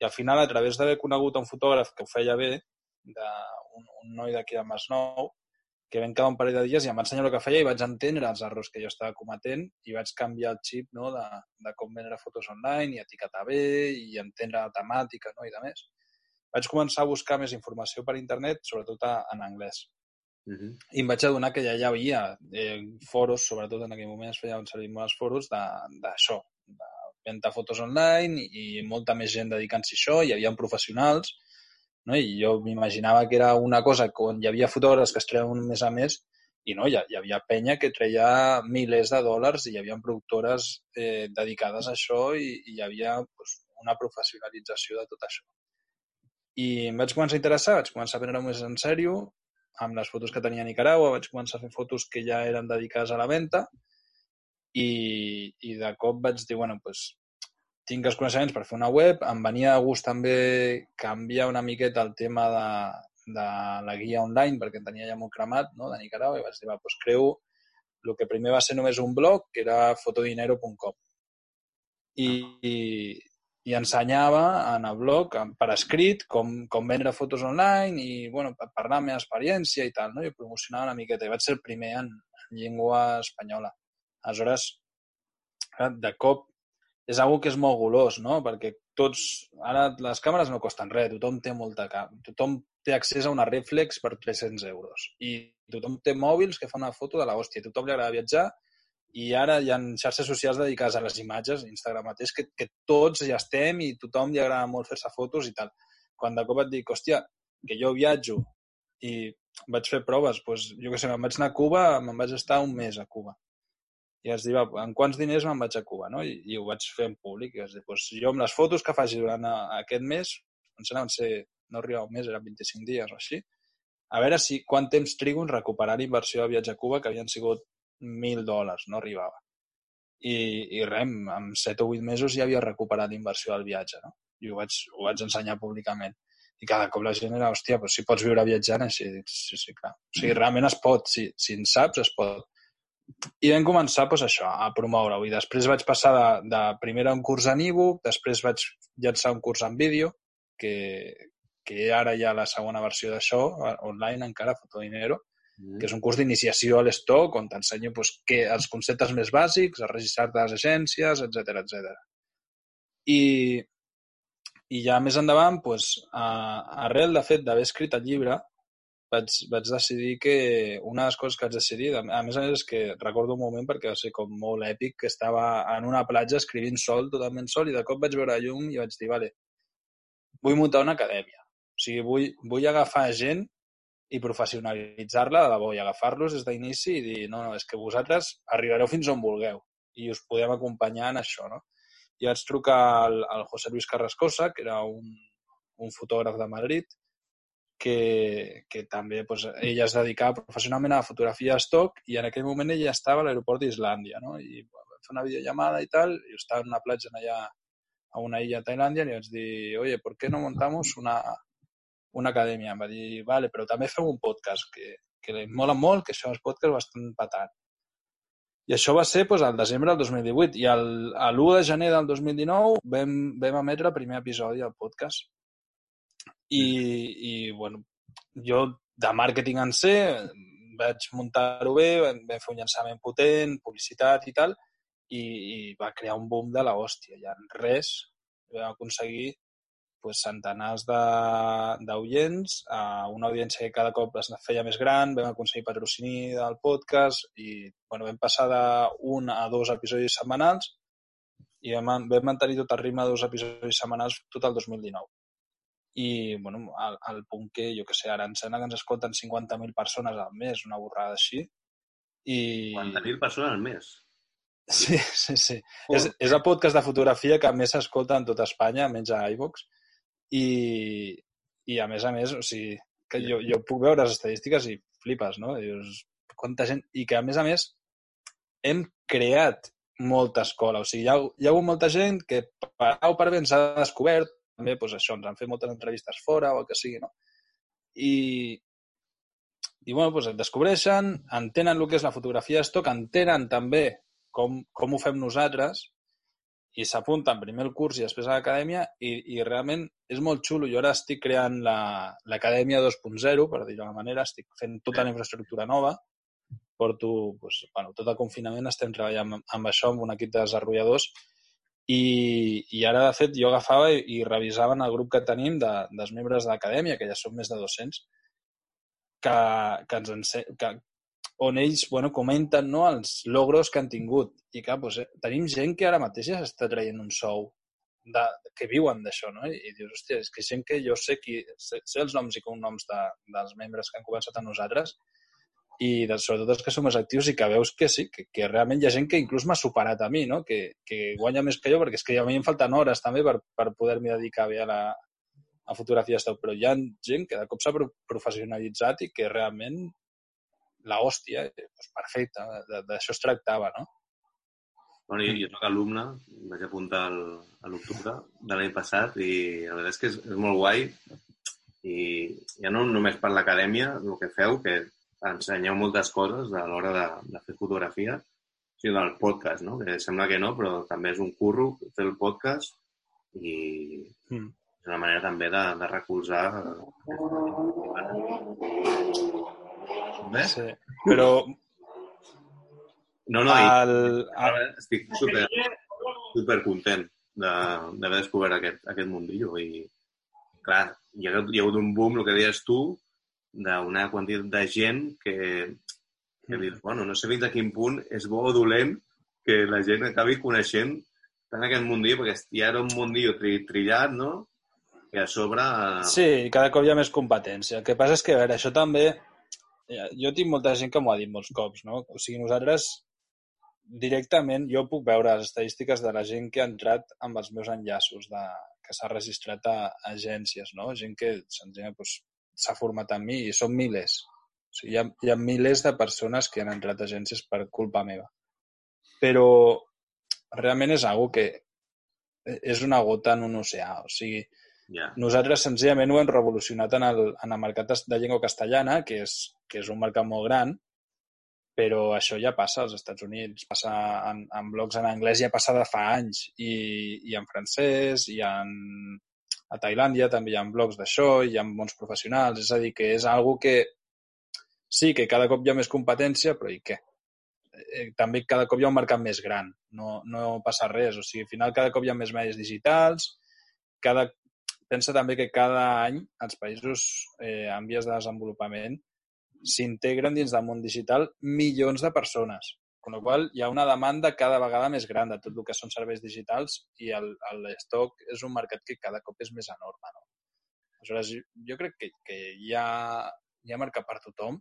I al final, a través d'haver conegut un fotògraf que ho feia bé, de, un, un noi d'aquí de Masnou, que ven cada un parell de dies i em va ensenyar el que feia i vaig entendre els errors que jo estava cometent i vaig canviar el xip no, de, de com vendre fotos online i etiquetar bé i entendre la temàtica no, i de més. Vaig començar a buscar més informació per internet, sobretot en anglès. Uh -huh. I em vaig adonar que ja hi havia eh, foros, sobretot en aquell moment es feien servir molts foros d'això, de, de venda fotos online i, molta més gent dedicant-s'hi a això, hi havia professionals, no? i jo m'imaginava que era una cosa on hi havia fotògrafs que es treien un mes a més i no, hi, hi havia penya que treia milers de dòlars i hi havia productores eh, dedicades a això i, i hi havia pues, una professionalització de tot això. I em vaig començar a interessar, vaig començar a prendre més en sèrio amb les fotos que tenia a Nicaragua, vaig començar a fer fotos que ja eren dedicades a la venda i, i de cop vaig dir, bueno, pues, tinc els coneixements per fer una web, em venia de gust també canviar una miqueta el tema de, de la guia online perquè en tenia ja molt cremat no, de Nicaragua i vaig dir, va, doncs creo el que primer va ser només un blog que era fotodinero.com I, i, i ensenyava en el blog per escrit com, com vendre fotos online i bueno, parlar la meva experiència i tal, no? i promocionava una miqueta i vaig ser el primer en, en llengua espanyola. Aleshores, de cop és una que és molt golós, no? Perquè tots... Ara les càmeres no costen res, tothom té molta càmera. Tothom té accés a una reflex per 300 euros. I tothom té mòbils que fa una foto de l'hòstia. Tothom li agrada viatjar i ara hi ha xarxes socials dedicades a les imatges, Instagram mateix, que, que tots ja estem i tothom li agrada molt fer-se fotos i tal. Quan de cop et dic, hòstia, que jo viatjo i vaig fer proves, doncs, jo què sé, me'n vaig anar a Cuba, me'n vaig estar un mes a Cuba i vaig dir, va, en quants diners me'n vaig a Cuba, no? I, i ho vaig fer en públic. I vaig dir, doncs jo amb les fotos que faci durant a, aquest mes, em sembla que ser, no arribava un mes, eren 25 dies o així, a veure si quant temps trigo en recuperar l'inversió de viatge a Cuba, que havien sigut 1.000 dòlars, no arribava. I, i res, en 7 o 8 mesos ja havia recuperat l'inversió del viatge, no? I ho vaig, ho vaig ensenyar públicament. I cada cop la gent era, hòstia, però si pots viure viatjant així. Sí, sí, clar. O sigui, realment es pot, si, si en saps, es pot i vam començar doncs, això, a promoure-ho. I després vaig passar de, de primer un curs en e-book, després vaig llançar un curs en vídeo, que, que ara hi ha la segona versió d'això, online encara, Fotodinero, mm. que és un curs d'iniciació a l'estoc, on t'ensenyo doncs, que, els conceptes més bàsics, a registrar-te a les agències, etc etc. I, I ja més endavant, doncs, a, arrel de fet d'haver escrit el llibre, vaig, vaig decidir que una de les coses que vaig decidir, a més a més és que recordo un moment perquè va ser com molt èpic, que estava en una platja escrivint sol, totalment sol, i de cop vaig veure llum i vaig dir, vale, vull muntar una acadèmia. O sigui, vull, vull agafar gent i professionalitzar-la de debò i agafar-los des d'inici i dir, no, no, és que vosaltres arribareu fins on vulgueu i us podem acompanyar en això, no? I vaig trucar al, al José Luis Carrascosa, que era un, un fotògraf de Madrid, que, que també pues, ella es dedicava professionalment a la fotografia stock i en aquell moment ella estava a l'aeroport d'Islàndia, no? I va fer una videollamada i tal, i estava en una platja allà a una illa a Tailàndia i vaig dir, oye, ¿por qué no montamos una, una acadèmia? Em va dir, vale, però també fem un podcast, que, que li mola molt, que això és podcast bastant patat. I això va ser doncs, al desembre del 2018. I el, a l'1 de gener del 2019 vam, vam emetre el primer episodi del podcast. I, i bueno, jo de màrqueting en sé vaig muntar-ho bé, vam fer un llançament potent, publicitat i tal, i, i va crear un boom de la hòstia. I en res vam aconseguir pues, centenars d'oients, a una audiència que cada cop es feia més gran, vam aconseguir patrocini del podcast i bueno, vam passar d'un a dos episodis setmanals i vam, vam mantenir tot el ritme de dos episodis setmanals tot el 2019. I, bueno, al, al punt que, jo que sé, ara em sembla que ens escolten 50.000 persones al mes, una borrada així. I... 50.000 persones al mes? Sí, sí, sí. Oh. És, és el podcast de fotografia que més s'escolta en tota Espanya, menys a iVox. I, I a més a més, o sigui, que jo, jo puc veure les estadístiques i flipes, no? Dius, quanta gent... I que a més a més hem creat molta escola. O sigui, hi ha, hi ha hagut molta gent que per A o per B ens ha descobert, també doncs això, ens han fet moltes entrevistes fora o el que sigui, no? I, i bueno, doncs et descobreixen, entenen el que és la fotografia d'estoc, entenen també com, com ho fem nosaltres i s'apunten primer el curs i després a l'acadèmia i, i realment és molt xulo. Jo ara estic creant l'acadèmia la, 2.0, per dir-ho d'una manera, estic fent tota la infraestructura nova, porto, doncs, bueno, tot el confinament estem treballant amb, amb això, amb un equip de desenvolupadors i, i ara, de fet, jo agafava i, i revisava en el grup que tenim de, dels membres de l'acadèmia, que ja són més de 200, que, que, ens que, on ells bueno, comenten no, els logros que han tingut. I clar, doncs, eh, tenim gent que ara mateix ja s'està traient un sou de, que viuen d'això, no? I, dius, hòstia, és que gent que jo sé, qui, sé, sé els noms i cognoms de, dels membres que han començat amb nosaltres i de, sobretot els que som més actius i que veus que sí, que, que realment hi ha gent que inclús m'ha superat a mi, no? Que, que guanya més que jo, perquè és que a mi em falten hores també per, per poder-m'hi dedicar bé a la a fotografia d'estat, però hi ha gent que de cop s'ha professionalitzat i que realment la hòstia, doncs perfecte, d'això es tractava, no? Bueno, jo, jo soc alumne, vaig apuntar al, a l'octubre de l'any passat i la veritat és que és, és molt guai i ja no només per l'acadèmia, el que feu, que ensenyeu moltes coses a l'hora de, de fer fotografia, sinó del podcast, no? que sembla que no, però també és un curro fer el podcast i mm. És una manera també de, de recolzar Bé? Sí. Però... No, no, el... ara estic super, super content d'haver descobert aquest, aquest mundillo i, clar, hi ha, hi ha hagut un boom, el que deies tu, d'una quantitat de gent que, que dius, bueno, no sé fins a quin punt és bo o dolent que la gent acabi coneixent tant aquest mundillo, perquè ja era un mundillo tri, trillat, no? Que a sobre... Sí, cada cop hi ha més competència. El que passa és que, a veure, això també jo tinc molta gent que m'ho ha dit molts cops, no? O sigui, nosaltres directament jo puc veure les estadístiques de la gent que ha entrat amb els meus enllaços de, que s'ha registrat a, agències, no? Gent que doncs, s'ha format amb mi i són milers. O sigui, hi ha, hi ha milers de persones que han entrat a agències per culpa meva. Però realment és algo que és una gota en un oceà. O sigui, Yeah. Nosaltres senzillament ho hem revolucionat en el, en el mercat de llengua castellana, que és, que és un mercat molt gran, però això ja passa als Estats Units, passa en, en blogs en anglès ja passa de fa anys, i, i en francès, i en, a Tailàndia també hi ha blogs d'això, hi ha bons professionals, és a dir, que és algo que sí, que cada cop hi ha més competència, però i què? Eh, també cada cop hi ha un mercat més gran, no, no passa res, o sigui, al final cada cop hi ha més medis digitals, cada pensa també que cada any els països eh, en vies de desenvolupament s'integren dins del món digital milions de persones. Amb la qual hi ha una demanda cada vegada més gran de tot el que són serveis digitals i stock és un mercat que cada cop és més enorme. No? Aleshores, jo crec que, que hi, ha, hi ha mercat per tothom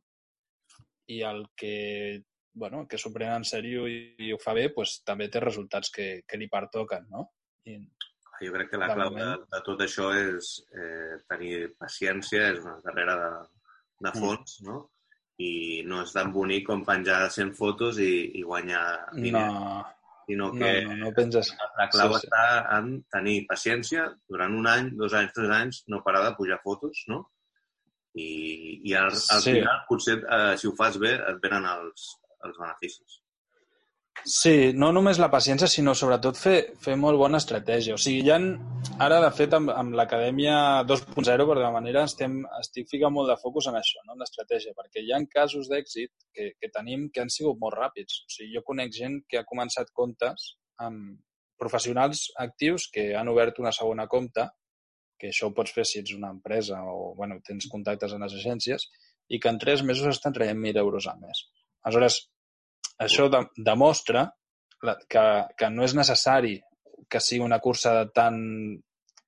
i el que bueno, que s'ho pren en sèrio i, i ho fa bé, pues, també té resultats que, que li pertoquen, no? I, jo crec que la clau de, de tot això és eh, tenir paciència, és una carrera de, de mm. fons, mm. no? I no és tan bonic com penjar 100 fotos i, i guanyar diners. No. Sinó que no, no, no penses... la clau sí, sí. està en tenir paciència durant un any, dos anys, tres anys, no parar de pujar fotos, no? I, i al, al sí. final, potser, eh, si ho fas bé, et venen els, els beneficis. Sí, no només la paciència, sinó sobretot fer, fer molt bona estratègia. O sigui, ja ara, de fet, amb, amb l'Acadèmia 2.0, per de manera, estem, estic ficant molt de focus en això, no? en l'estratègia, perquè hi ha casos d'èxit que, que tenim que han sigut molt ràpids. O sigui, jo conec gent que ha començat comptes amb professionals actius que han obert una segona compte, que això ho pots fer si ets una empresa o bueno, tens contactes en les agències, i que en tres mesos estan traient 1.000 euros al mes. Aleshores, això de, demostra que, que no és necessari que sigui una cursa de tan,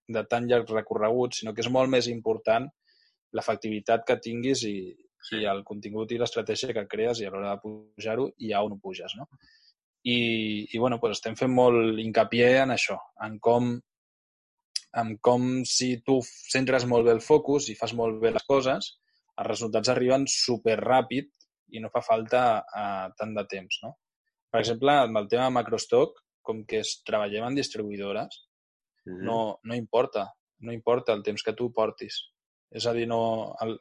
de tan llarg recorregut, sinó que és molt més important l'efectivitat que tinguis i, i el contingut i l'estratègia que crees i a l'hora de pujar-ho i a on ho puges, no? I, i bueno, doncs estem fent molt hincapié en això, en com, en com si tu centres molt bé el focus i fas molt bé les coses, els resultats arriben super ràpid i no fa falta uh, tant de temps, no? Per exemple, amb el tema de macrostock, com que es treballem en distribuïdores, mm -hmm. no, no importa, no importa el temps que tu portis. És a dir, no, el,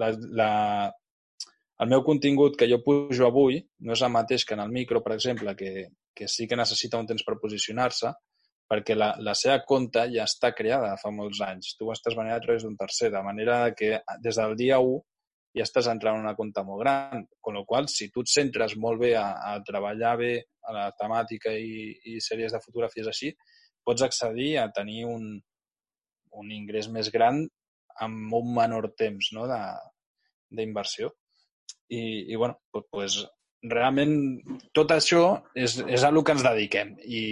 la, la, el meu contingut que jo pujo avui no és el mateix que en el micro, per exemple, que, que sí que necessita un temps per posicionar-se, perquè la, la seva compta ja està creada fa molts anys. Tu ho estàs venent a través d'un tercer, de manera que des del dia 1 ja estàs entrant en una compta molt gran. Con la qual si tu et centres molt bé a, a treballar bé a la temàtica i, i sèries de fotografies així, pots accedir a tenir un, un ingrés més gran amb un menor temps no? d'inversió. I, I, bueno, pues, realment tot això és, és a el que ens dediquem i,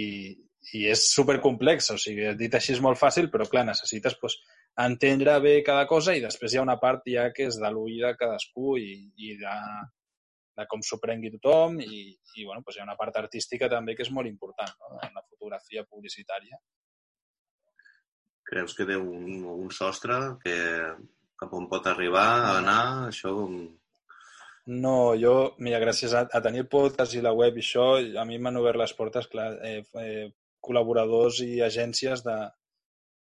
i és supercomplex, o sigui, dit així és molt fàcil, però clar, necessites pues, entendre bé cada cosa i després hi ha una part ja que és de l'ull de cadascú i, i de, de com s'ho prengui tothom i, i bueno, doncs hi ha una part artística també que és molt important no? en la fotografia publicitària. Creus que té un, un sostre que cap on pot arribar a anar? Això com... No, jo, mira, gràcies a, a tenir el podcast i la web i això, a mi m'han obert les portes, clar, eh, eh, col·laboradors i agències de,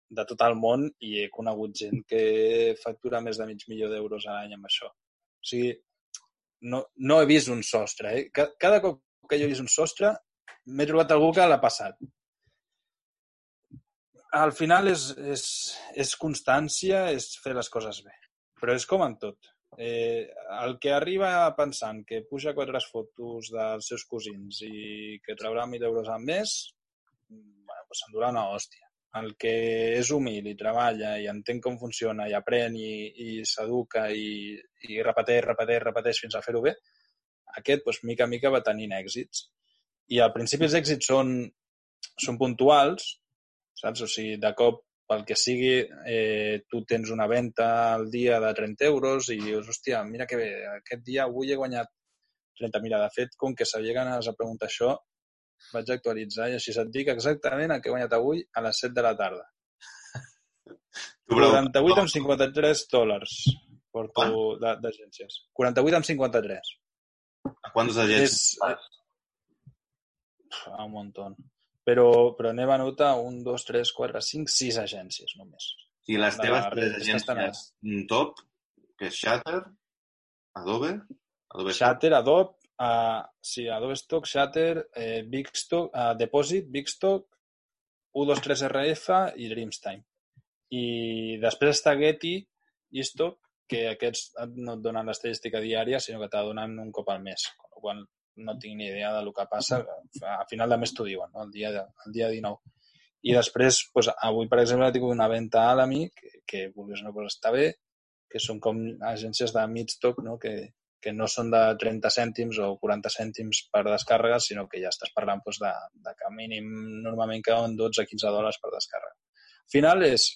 de tot el món i he conegut gent que factura més de mig milió d'euros a l'any amb això. O sigui, no, no he vist un sostre. Eh? Cada cop que jo he vist un sostre m'he trobat algú que l'ha passat. Al final és, és, és constància, és fer les coses bé. Però és com en tot. Eh, el que arriba pensant que puja quatre fotos dels seus cosins i que traurà mil euros al mes, bueno, pues s'endurà una hòstia el que és humil i treballa i entén com funciona i aprèn i, i s'educa i, i repeteix, repeteix, repeteix fins a fer-ho bé, aquest, doncs, mica a mica va tenint èxits. I al principi els èxits són, són puntuals, saps? O sigui, de cop, pel que sigui, eh, tu tens una venda al dia de 30 euros i dius, hòstia, mira que bé, aquest dia avui he guanyat 30. Mira, de fet, com que sabia que anaves a preguntar això, vaig actualitzar i així et dic exactament el que he guanyat avui a les 7 de la tarda. 48 amb 53 dòlars porto d'agències. 48 amb 53. A quantes agències? És, a un munt. Però, però n'he venut a 1, 2, 3, 4, 5, 6 agències només. I les teves tres agències top, que és Shutter, Adobe... Adobe Shutter, Adobe, Uh, sí, Adobe Stock, Shutter, eh, Big Stock, uh, Deposit, Big Stock, U23RF i Dreamstime. I després està Getty i Stock, que aquests no et donen l'estadística diària, sinó que t'ha donant un cop al mes, qual no tinc ni idea del que passa. A final de mes t'ho diuen, no? el, dia de, el dia 19. I després, doncs, avui, per exemple, tingut una venda a Alami, que, que vulguis no, pues, està bé, que són com agències de mid-stock, no? que, que no són de 30 cèntims o 40 cèntims per descàrrega, sinó que ja estàs parlant doncs, de, de que mínim normalment cauen 12-15 dòlars per descàrrega. Al final és,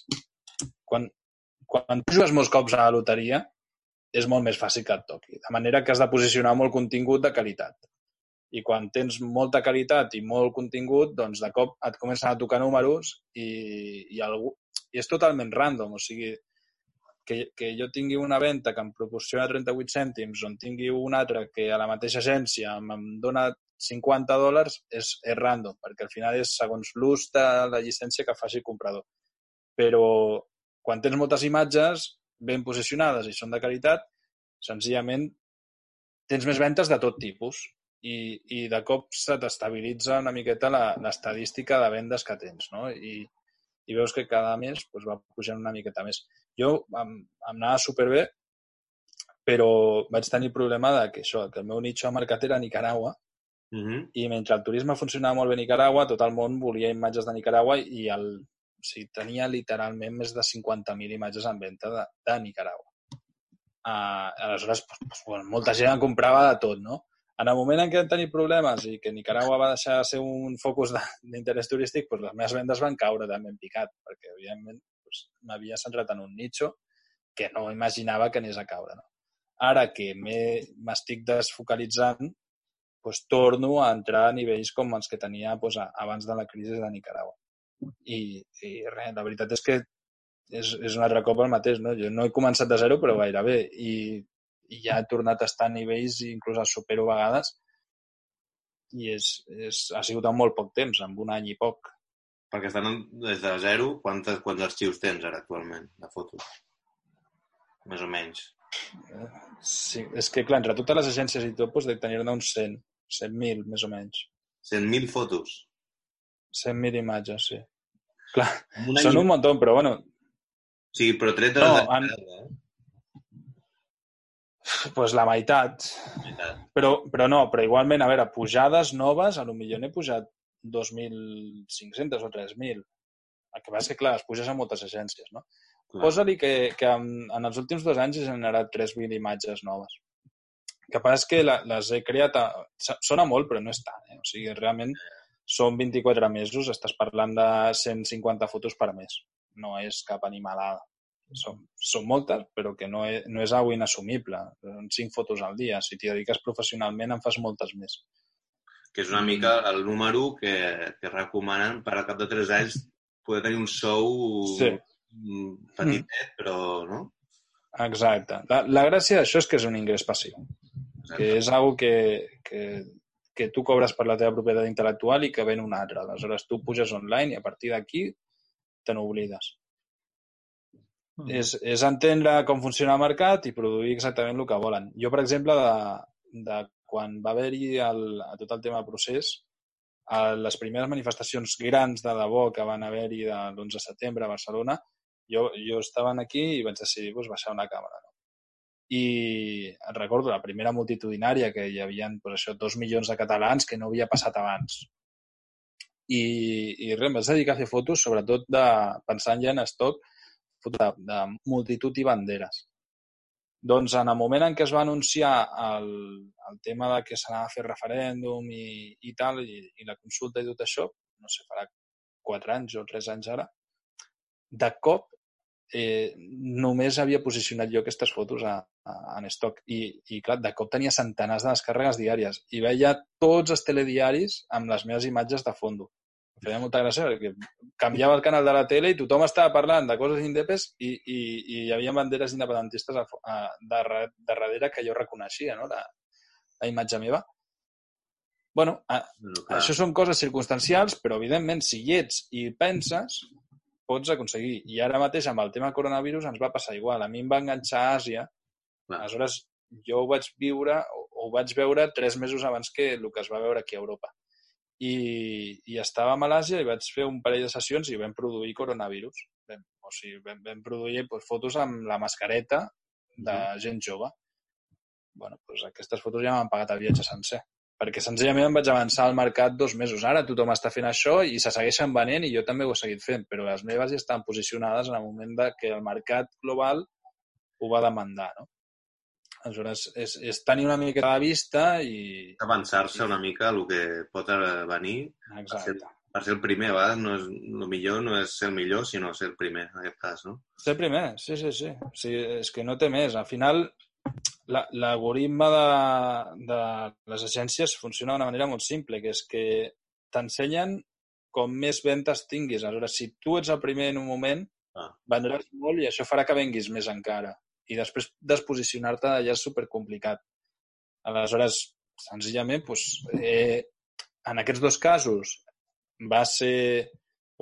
quan, quan tu jugues molts cops a la loteria, és molt més fàcil que et toqui. De manera que has de posicionar molt contingut de qualitat. I quan tens molta qualitat i molt contingut, doncs de cop et comencen a tocar números i, i, algú, i és totalment random. O sigui, que, que jo tingui una venda que em proporciona 38 cèntims on tingui una altra que a la mateixa agència em, dona 50 dòlars és, és random, perquè al final és segons l'ús de la llicència que faci el comprador. Però quan tens moltes imatges ben posicionades i són de qualitat, senzillament tens més ventes de tot tipus i, i de cop se t'estabilitza una miqueta l'estadística de vendes que tens, no? I, i veus que cada mes doncs, va pujant una miqueta més. Jo em, em anava superbé, però vaig tenir problema de que això, que el meu nicho de mercat era Nicaragua, Uh -huh. i mentre el turisme funcionava molt bé a Nicaragua, tot el món volia imatges de Nicaragua i el, o sigui, tenia literalment més de 50.000 imatges en venda de, de Nicaragua. Uh, aleshores, pues, pues, bueno, molta gent en comprava de tot, no? En el moment en què vam tenir problemes i que Nicaragua va deixar de ser un focus d'interès turístic, pues, les meves vendes van caure també en picat, perquè, evidentment, pues, m'havia centrat en un nicho que no imaginava que anés a caure. No? Ara que m'estic desfocalitzant, pues, torno a entrar a nivells com els que tenia a- abans de la crisi de Nicaragua. I, i res, la veritat és que és, és un altre cop el mateix. No? Jo no he començat de zero, però gairebé. I, i ja he tornat a estar a nivells i inclús els supero vegades i és, és, ha sigut en molt poc temps, en un any i poc. Perquè estan des de zero, quantes, quants arxius tens ara actualment de fotos? Més o menys. Sí, és que, clar, entre totes les agències i tot, doncs, de tenir-ne uns 100, 100.000, més o menys. 100.000 fotos. 100.000 imatges, sí. Clar, Un any són un munt, però bueno, Sí, però tret de No, les en- eh? pues la meitat. Veritat. Però, però no, però igualment, a veure, pujades noves, a lo millor n'he pujat 2.500 o 3.000. El que passa és que, clar, es puges a moltes agències, no? Posa-li que, que en, en els últims dos anys he generat 3.000 imatges noves. El que passa és que la, les he creat... A, sona molt, però no és tant. Eh? O sigui, realment són 24 mesos, estàs parlant de 150 fotos per mes. No és cap animalada. Són, són moltes, però que no, és, no és algo inassumible. Són 5 fotos al dia. Si t'hi dediques professionalment en fas moltes més. Que és una mica el número que, que recomanen per al cap de 3 anys poder tenir un sou Sí. mm, petitet, però no? Exacte. La, la gràcia d'això és que és un ingrés passiu. que és algo que, que, que tu cobres per la teva propietat intel·lectual i que ven un altre. Aleshores, tu puges online i a partir d'aquí te n'oblides. Mm. És, és entendre com funciona el mercat i produir exactament el que volen. Jo, per exemple, de, de quan va haver-hi tot el tema del procés, a les primeres manifestacions grans de debò que van haver-hi de l'11 de setembre a Barcelona, jo, jo estava aquí i vaig decidir pues, baixar una càmera. No? I recordo la primera multitudinària que hi havia pues, això, dos milions de catalans que no havia passat abans. I, i res, em vaig dedicar a fer fotos, sobretot de, pensant ja en estoc, de, de multitud i banderes. Doncs en el moment en què es va anunciar el, el tema de que s'anava a fer referèndum i, i tal, i, i la consulta i tot això, no sé, farà quatre anys o tres anys ara, de cop eh, només havia posicionat jo aquestes fotos a, a, en stock i, i clar, de cop tenia centenars de descàrregues diàries i veia tots els telediaris amb les meves imatges de fondo. Feia molta gràcia perquè canviava el canal de la tele i tothom estava parlant de coses indepes i, i, i hi havia banderes independentistes a, a, darrere, darrere que jo reconeixia, no? la, la imatge meva. bueno, a, això són coses circumstancials, però evidentment si hi ets i penses, pots aconseguir. I ara mateix amb el tema coronavirus ens va passar igual. A mi em va enganxar a Àsia, Clar. aleshores jo ho vaig viure, o ho vaig veure tres mesos abans que el que es va veure aquí a Europa. I, i estava a Malàsia i vaig fer un parell de sessions i vam produir coronavirus. Vam, o sigui, vam, vam produir doncs, fotos amb la mascareta de gent jove. bueno, doncs aquestes fotos ja m'han pagat el viatge sencer perquè senzillament em vaig avançar al mercat dos mesos. Ara tothom està fent això i se segueixen venent i jo també ho he seguit fent, però les meves ja estan posicionades en el moment de que el mercat global ho va demandar, no? Aleshores, és, és tenir una mica de vista i... avançar-se una mica a el que pot venir Exacte. per ser el primer, a vegades no és, el millor no és ser el millor, sinó ser el primer, en aquest cas, no? Ser primer, sí, sí, sí. O sigui, és que no té més. Al final, la- l'algoritme de, de les agències funciona d'una manera molt simple, que és que t'ensenyen com més ventes tinguis. Aleshores, si tu ets el primer en un moment, Ah. vendràs molt i això farà que venguis més encara. I després desposicionar-te ja és supercomplicat. Aleshores, senzillament, doncs, eh, en aquests dos casos va ser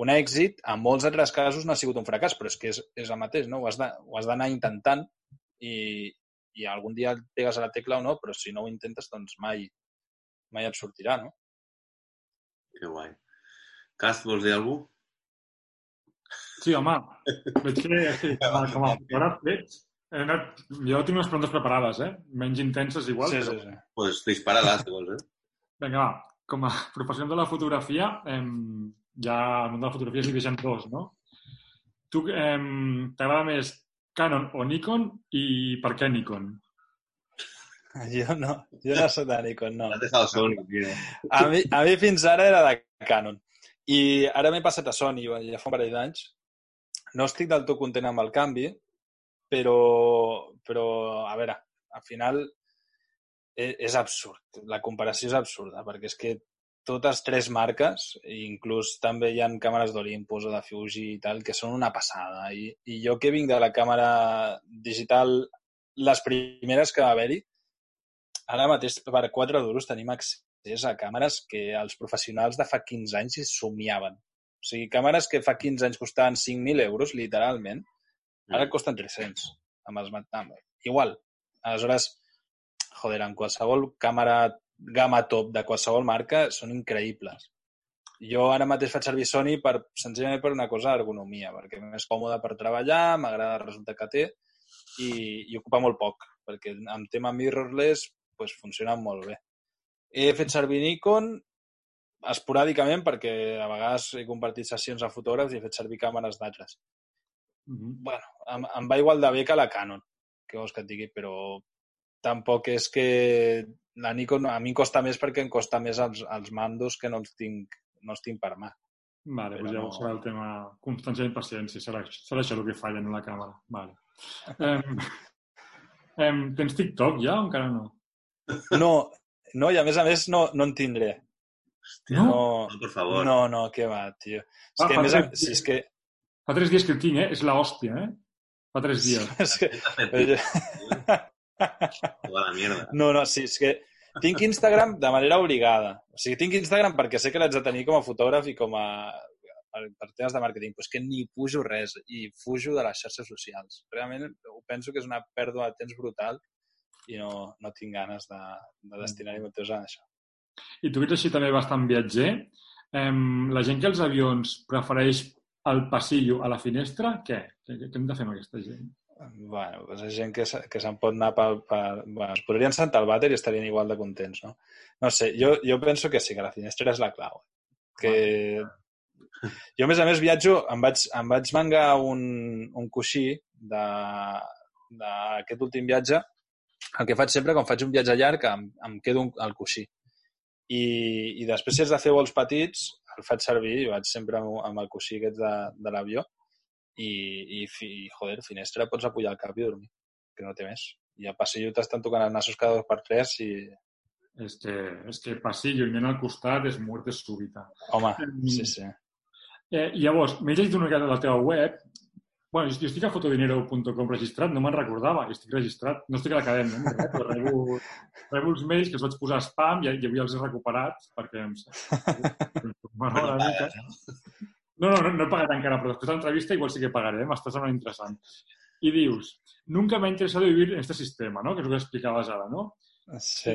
un èxit, en molts altres casos no ha sigut un fracàs, però és que és, és el mateix, no? Ho has d'anar intentant i, i algun dia pegues a la tecla o no, però si no ho intentes, doncs mai, mai et sortirà, no? Que guai. Cas, vols dir alguna cosa? Sí, home, veig que sí, com a, com a fotògraf veig... anat, jo tinc unes preguntes preparades, eh? Menys intenses igual, sí, però... sí, sí. Pues dispara-la, si vols, eh? Vinga, va. Com a professional de la fotografia, em, ja el món de la fotografia es divideix en dos, no? Tu em, t'agrada més Canon o Nikon i per què Nikon? Jo no, jo no soc de Nikon, no. A mi, a mi fins ara era de Canon. I ara m'he passat a Sony, ja fa un parell d'anys. No estic del tot content amb el canvi, però, però a veure, al final és, és absurd. La comparació és absurda, perquè és que totes tres marques, inclús també hi ha càmeres d'Olympus o de Fuji i tal, que són una passada. I, I jo que vinc de la càmera digital, les primeres que va haver-hi, ara mateix per 4 duros tenim accés a càmeres que els professionals de fa 15 anys hi somiaven. O sigui, càmeres que fa 15 anys costaven 5.000 euros, literalment, ara costen 300 amb els amb, Igual. Aleshores, joder, en qualsevol càmera gamma top de qualsevol marca són increïbles. Jo ara mateix faig servir Sony per, senzillament per una cosa d'ergonomia, perquè és més còmode per treballar, m'agrada el resultat que té i, i ocupa molt poc, perquè amb tema mirrorless pues, funciona molt bé. He fet servir Nikon esporàdicament perquè a vegades he compartit sessions a fotògrafs i he fet servir càmeres d'altres. Mm -hmm. bueno, em, em va igual de bé que la Canon, que vols que et digui, però tampoc és que la Nikon a mi em costa més perquè em costa més els, els mandos que no els tinc, no els tinc per mà. Vale, Però doncs llavors no- serà el tema constància i paciència, serà, serà això el que falla en la càmera. Vale. Em, em, tens TikTok ja o encara no? No, no, i a més a més no, no en tindré. No? No, No, per favor. no, no, què va, tio. És Ah, que, a més, a, si és que... Fa tres dies que el tinc, eh? És l'hòstia, eh? Fa tres dies. És que T'has fet tu, a la mierda. no, no, sí, és que tinc Instagram de manera obligada. O sigui, tinc Instagram perquè sé que l'haig de tenir com a fotògraf i com a per, temes de màrqueting, però és que ni pujo res i fujo de les xarxes socials. Realment ho penso que és una pèrdua de temps brutal i no, no tinc ganes de, de destinar-hi molt temps a això. I tu que ets així també bastant viatger, em, la gent que als avions prefereix el passillo a la finestra, què? Què, què hem de fer amb aquesta gent? Bueno, doncs és gent que, que se'n pot anar per... per bueno, es podrien sentar al vàter i estarien igual de contents, no? No sé, jo, jo penso que sí, que la finestra és la clau. Que... Jo, a més a més, viatjo, em vaig, em vaig mangar un, un coixí d'aquest últim viatge. El que faig sempre, quan faig un viatge llarg, em, em quedo un, el coixí. I, I després, si has de fer vols petits, el faig servir i vaig sempre amb, amb el coixí aquest de, de l'avió i, i, fi, i, joder, finestra pots apujar el cap i dormir, que no té més. I a passillo t'estan tocant els nassos cada dos per tres i, És que, és que passillo i al costat és muerte súbita. home, sí, sí. Eh, llavors, m'he llegit una mica de la teva web. Bueno, jo estic a fotodinero.com registrat, no me'n recordava, i estic registrat. No estic a l'acadèmia, ni res, però rebo, rebo els mails que els vaig posar a spam i, i avui els he recuperat perquè em m'agrada una mica. No, no, no, no he pagat encara, però després de l'entrevista igual sí que pagaré, m'està semblant interessant. I dius, nunca m'ha interessat vivir en este sistema, no? que és el que explicaves ara, no? Sí.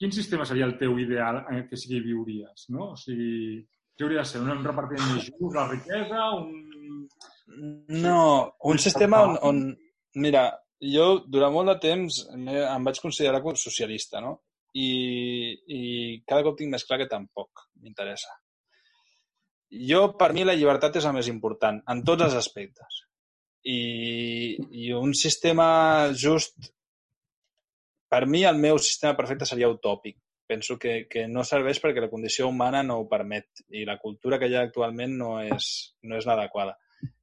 Quin sistema seria el teu ideal en què sí que hi viuries, no? O sigui, què hauria de ser? Un repartiment més just, la riquesa, un... No, un sistema on, on... Mira, jo durant molt de temps em vaig considerar com socialista, no? I, I cada cop tinc més clar que tampoc m'interessa. Jo, per mi, la llibertat és el més important, en tots els aspectes. I, i un sistema just... Per mi, el meu sistema perfecte seria utòpic. Penso que, que no serveix perquè la condició humana no ho permet i la cultura que hi ha actualment no és, no és l'adequada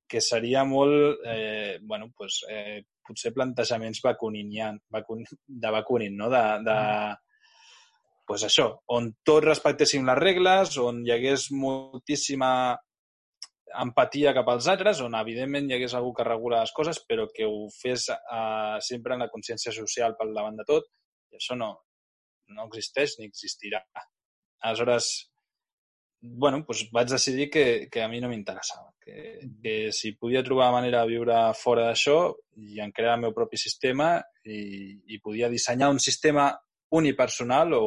que seria molt, eh, bueno, pues, eh, potser plantejaments bakuninian, bakun, de Bakunin, no? De, de, pues això, on tots respectéssim les regles, on hi hagués moltíssima empatia cap als altres, on evidentment hi hagués algú que regula les coses, però que ho fes eh, sempre en la consciència social pel davant de tot, i això no, no existeix ni existirà. Aleshores, bueno, doncs vaig decidir que, que a mi no m'interessava, que, que si podia trobar manera de viure fora d'això i en crear el meu propi sistema i, i podia dissenyar un sistema unipersonal o,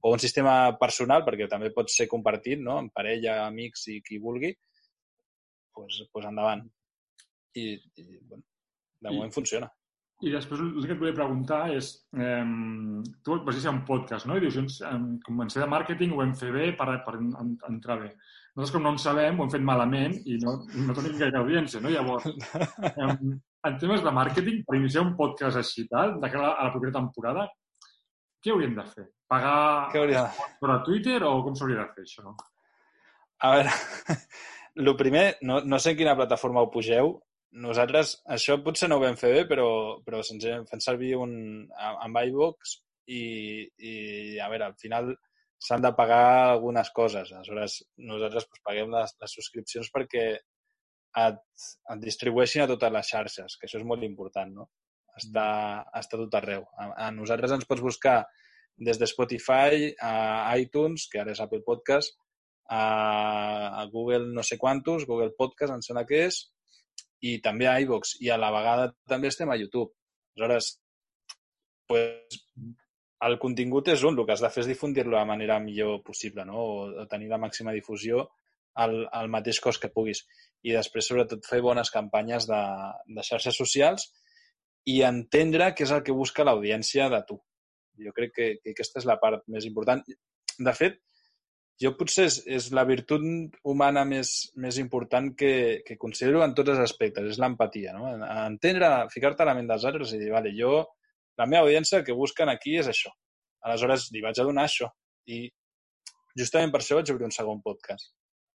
o un sistema personal, perquè també pot ser compartit, no?, amb parella, amics i qui vulgui, pues, pues endavant. I, i bueno, de I- moment funciona. I després el que et volia preguntar és, eh, tu vas dir un podcast, no? I dius, doncs, eh, comencé de màrqueting, ho vam fer bé per, per en, en, entrar bé. Nosaltres, com no en sabem, ho hem fet malament i no, no tenim gaire audiència, no? Llavors, eh, en temes de màrqueting, per iniciar un podcast així, tal, de cara a la propera temporada, què hauríem de fer? Pagar Què hauria per a Twitter o com s'hauria de fer això? A veure, el primer, no, no sé en quina plataforma ho pugeu. Nosaltres, això potser no ho vam fer bé, però, però senzillament fem servir un, amb iVox i, i, a veure, al final s'han de pagar algunes coses. Aleshores, nosaltres doncs, paguem les, les subscripcions perquè et, et distribueixin a totes les xarxes, que això és molt important, no? Està, està tot arreu. A, a nosaltres ens pots buscar des de Spotify a iTunes, que ara és Apple Podcast, a, a Google no sé quantos, Google Podcast, em sembla que és, i també a iVox, i a la vegada també estem a YouTube. Aleshores, pues, el contingut és un, el que has de fer és difundir-lo de la manera millor possible, no? o, tenir la màxima difusió al, al mateix cost que puguis. I després, sobretot, fer bones campanyes de, de xarxes socials i entendre què és el que busca l'audiència de tu. Jo crec que, que aquesta és la part més important. De fet, jo potser és, és la virtut humana més, més important que, que considero en tots els aspectes, és l'empatia, no? Entendre, ficar-te a la ment dels altres i dir, vale, jo, la meva audiència el que busquen aquí és això. Aleshores, li vaig a donar això. I justament per això vaig obrir un segon podcast,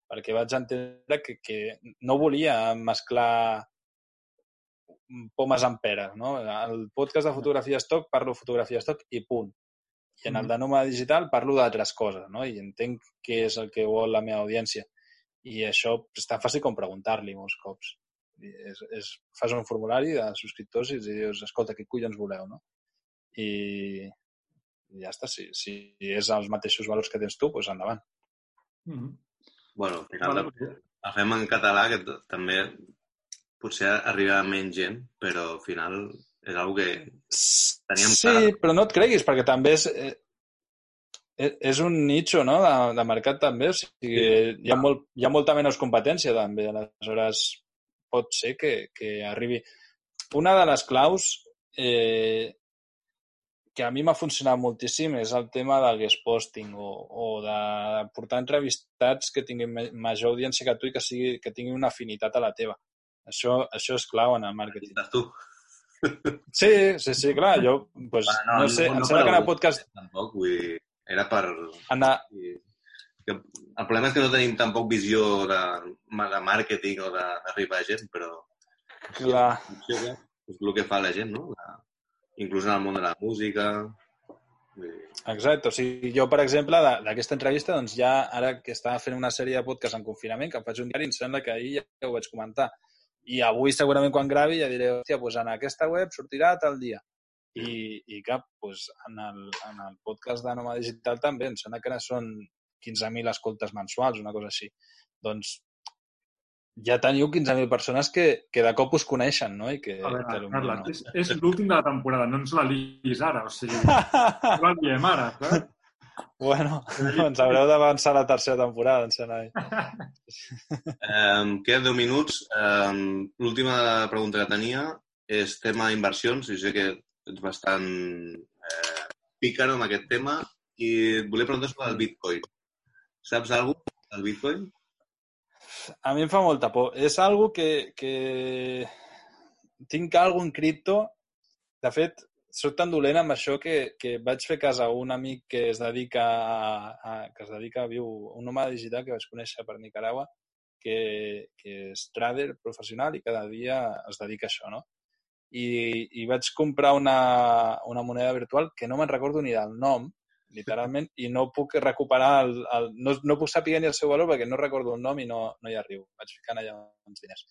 perquè vaig entendre que, que no volia mesclar pomes amb peres, no? El podcast de fotografia stock parlo fotografia stock i punt. I en el de nòmada digital parlo d'altres coses, no? I entenc què és el que vol la meva audiència. I això és tan fàcil com preguntar-li molts cops. És, és, fas un formulari de subscriptors i els dius, escolta, què collons voleu, no? I, i ja està. Si, si és els mateixos valors que tens tu, doncs endavant. Mm -hmm. Bueno, al final vale, el fem en català, que també potser arriba a menys gent, però al final és una que Teníem sí, clar. però no et creguis, perquè també és, eh, eh, és un nicho no? de, de mercat també. O sigui, hi, ha molt, hi ha molta menys competència també. Aleshores, pot ser que, que arribi. Una de les claus eh, que a mi m'ha funcionat moltíssim és el tema del guest posting o, o de portar entrevistats que tinguin ma- major audiència que tu i que, sigui, que tinguin una afinitat a la teva. Això, això és clau en el màrqueting. tu. Sí, sí, sí, clar. Jo, pues, Ah, no, no sé, em sembla per que en el podcast... Tampoc, vull dir, era per... I- Que el problema és que no tenim tampoc visió de, de màrqueting o de- d'arribar a gent, però clar, potser és el que fa la gent, no? La, inclús en el món de la música... Exacte. O sigui, jo, per exemple, d'aquesta entrevista, doncs ja ara que estava fent una sèrie de podcast en confinament, que em faig un diari, em sembla que ahir ja ho vaig comentar. I avui, segurament, quan gravi, ja diré, hòstia, doncs en aquesta web sortirà tal dia. I, i cap, doncs, en, el, en el podcast de Noma Digital també, em sembla que ara són 15.000 escoltes mensuals, una cosa així. Doncs ja teniu 15.000 persones que, que de cop us coneixen, no? I que, A veure, que Carla, no. és, és l'últim de la temporada, no ens la liguis ara, o sigui, no la diem ara, saps? Bueno, ens haureu d'avançar la tercera temporada, em sembla. Um, queden 10 minuts. Um, L'última pregunta que tenia és tema inversions. Jo sé que ets bastant eh, pícaro amb aquest tema i et volia preguntar sobre el Bitcoin. Saps alguna cosa del Bitcoin? A mi em fa molta por. És algo que, que... tinc algo en cripto. De fet, soc tan dolent amb això que, que vaig fer cas a un amic que es dedica a, a que es dedica a viu, un home digital que vaig conèixer per Nicaragua, que, que és trader professional i cada dia es dedica a això, no? I, i vaig comprar una, una moneda virtual que no me'n recordo ni del nom, literalment, i no puc recuperar el, el no, no puc saber ni el seu valor perquè no recordo el nom i no, no hi arribo. Vaig ficant allà uns diners.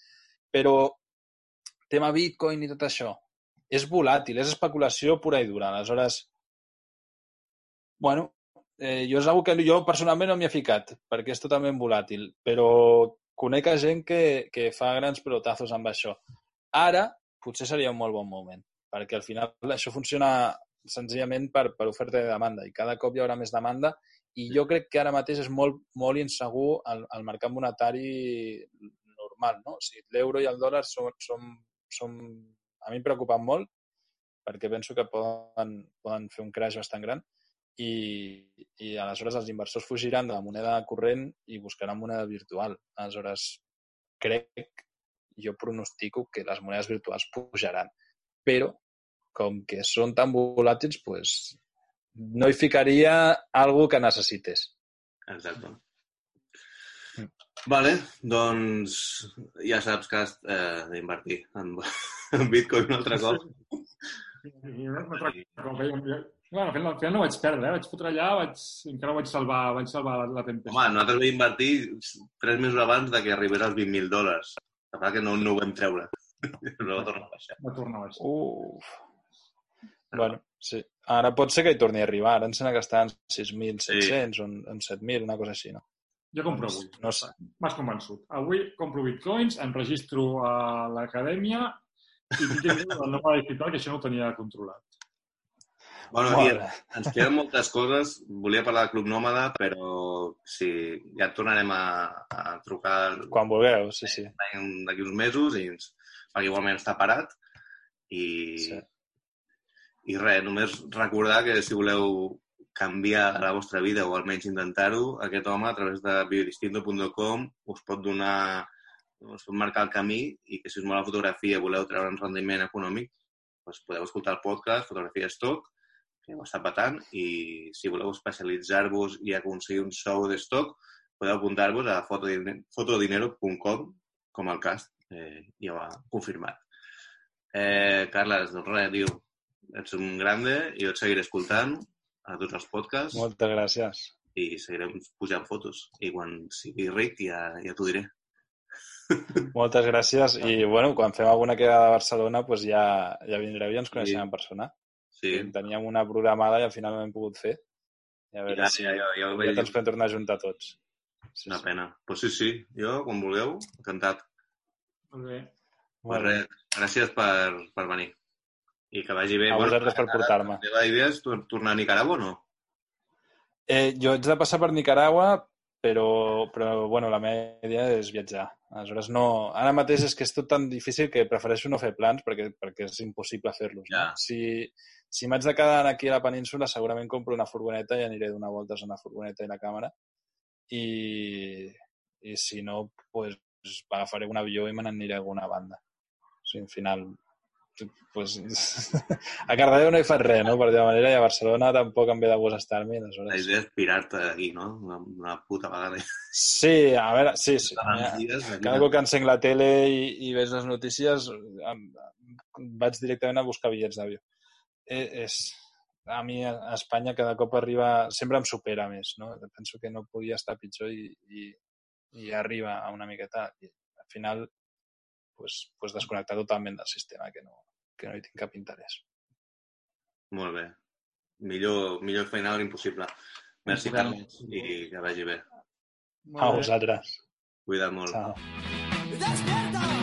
Però tema Bitcoin i tot això, és volàtil, és especulació pura i dura. Aleshores, bueno, eh, jo és una que jo personalment no m'hi he ficat, perquè és totalment volàtil, però conec a gent que, que fa grans pelotazos amb això. Ara, potser seria un molt bon moment, perquè al final això funciona, senzillament per, per oferta i demanda, i cada cop hi haurà més demanda, i jo crec que ara mateix és molt, molt insegur el, el mercat monetari normal, no? O sigui, l'euro i el dòlar són, són, són, a mi em preocupen molt, perquè penso que poden, poden fer un crash bastant gran, i, i aleshores els inversors fugiran de la moneda corrent i buscaran moneda virtual. Aleshores, crec, jo pronostico que les monedes virtuals pujaran. Però, com que són tan volàtils, pues, no hi ficaria algo que necessites. Exacte. Vale, doncs ja saps que has eh, d'invertir en, en Bitcoin un altre cop. I un altre cop, eh? Clar, al final, al final no vaig perdre, eh? Vaig fotre allà, vaig, encara vaig salvar, vaig salvar la, la tempesta. Home, nosaltres vam invertir tres mesos abans de que arribés als 20.000 dòlars. La veritat que no, no ho vam treure. Però va tornar a baixar. Va tornar a baixar. Uf. Bueno, sí. Ara pot ser que hi torni a arribar. Ara em sembla que està en 6.700 o en, en 7.000, una cosa així, no? Jo compro avui. No sé. M'has convençut. Avui compro bitcoins, em registro a l'acadèmia i tinc que dir el nombre digital, que això no ho tenia controlat. Bueno, Molt i ens queden moltes coses. Volia parlar del Club Nòmada, però sí, ja tornarem a, a trucar Quan vulgueu, sí, sí. d'aquí uns mesos, i ens, perquè igualment està parat. I, Sí. I res, només recordar que si voleu canviar la vostra vida o almenys intentar-ho, aquest home a través de biodistinto.com us pot donar, us pot marcar el camí i que si us mola la fotografia voleu treure un rendiment econòmic, doncs podeu escoltar el podcast Fotografia Stock, que ho està patant, i si voleu especialitzar-vos i aconseguir un sou de stock, podeu apuntar-vos a fotodine- fotodinero.com, com el cast eh, ja ho ha confirmat. Eh, Carles, doncs res, tio, ets un grande i jo et seguiré escoltant a tots els podcasts Moltes gràcies. i seguirem pujant fotos. I quan sigui ric ja, ja t'ho diré. Moltes gràcies. I, bueno, quan fem alguna quedada a Barcelona, doncs ja, ja vindreu i ens coneixem Sí. en persona. Sí, Teníem una programada i al final no hem pogut fer. I a veure ja, si ja, ja, ja ho ja ens podem tornar a juntar tots. Sí, Una sí. pena. Pues sí, sí, jo, quan vulgueu, encantat. Molt bé. Pues res, gràcies per, per venir. I que vagi bé. A vosaltres per portar-me. La teva idea és tor- tornar a Nicaragua o no? Eh, jo haig de passar per Nicaragua, però, però bueno, la meva idea és viatjar. Aleshores, no... Ara mateix és que és tot tan difícil que prefereixo no fer plans perquè, perquè és impossible fer-los. Ja. No? Si, si m'haig de quedar aquí a la península, segurament compro una furgoneta i aniré donar voltes en la furgoneta i la càmera. I, i si no, pues, agafaré un avió i me n'aniré a alguna banda. O sigui, al final, pues, a Cardedeu no hi faig res, no? Per dir manera, i a Barcelona tampoc em ve de gust estar-m'hi, La idea és pirar-te aquí, no? Una, una puta vegada. Sí, a veure, sí, sí. Aquí. Cada cop que encenc la tele i, i veig les notícies, em, vaig directament a buscar bitllets d'avió. Eh, és, a mi a a Espanya cada cop arriba, sempre em supera més, no? Penso que no podia estar pitjor i, i, i arriba a una miqueta. I al final, pues, pues desconnectar totalment del sistema, que no, que no hi tinc cap interès. Molt bé. Millor, millor final impossible. Merci, Carles, i que vagi bé. Molt A bé. vosaltres. Cuida't molt. Ciao.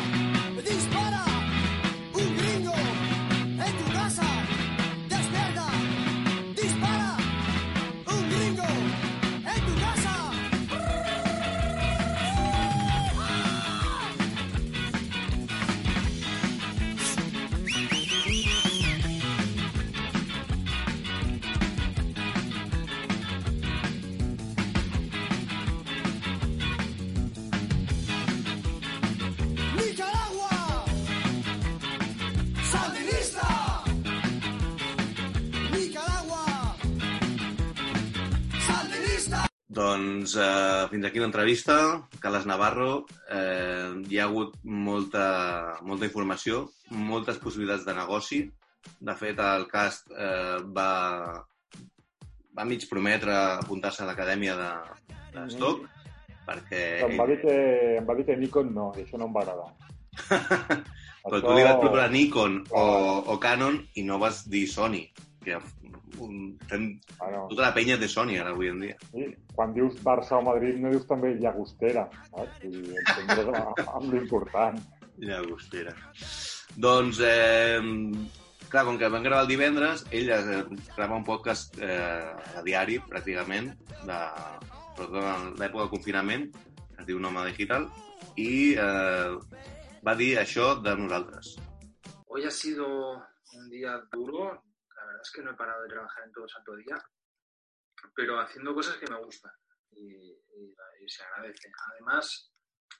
Doncs eh, fins aquí l'entrevista. Carles Navarro, eh, hi ha hagut molta, molta informació, moltes possibilitats de negoci. De fet, el cast eh, va, va mig prometre apuntar-se a l'acadèmia de, de Stock, perquè... Però em va dir que, em va dir que Nikon no, i això no em va agradar. Però tu li vas proposar Nikon o, o Canon i no vas dir Sony, que un, fem, Bueno, tota la penya de Sony ara avui en dia. sí, quan dius Barça o Madrid no dius també Llagostera, saps? Vull dir, entendre's amb, amb l'important. Llagostera. Doncs eh, clar, com que vam gravar el divendres, ell eh, grava un podcast eh, a diari, pràcticament, de, sobretot en l'època de confinament, que es diu Noma Digital, i eh, va dir això de nosaltres. Hoy ha sido un día duro. Es que no he parado de trabajar en todo santo día, pero haciendo cosas que me gustan y, se agradece. Además,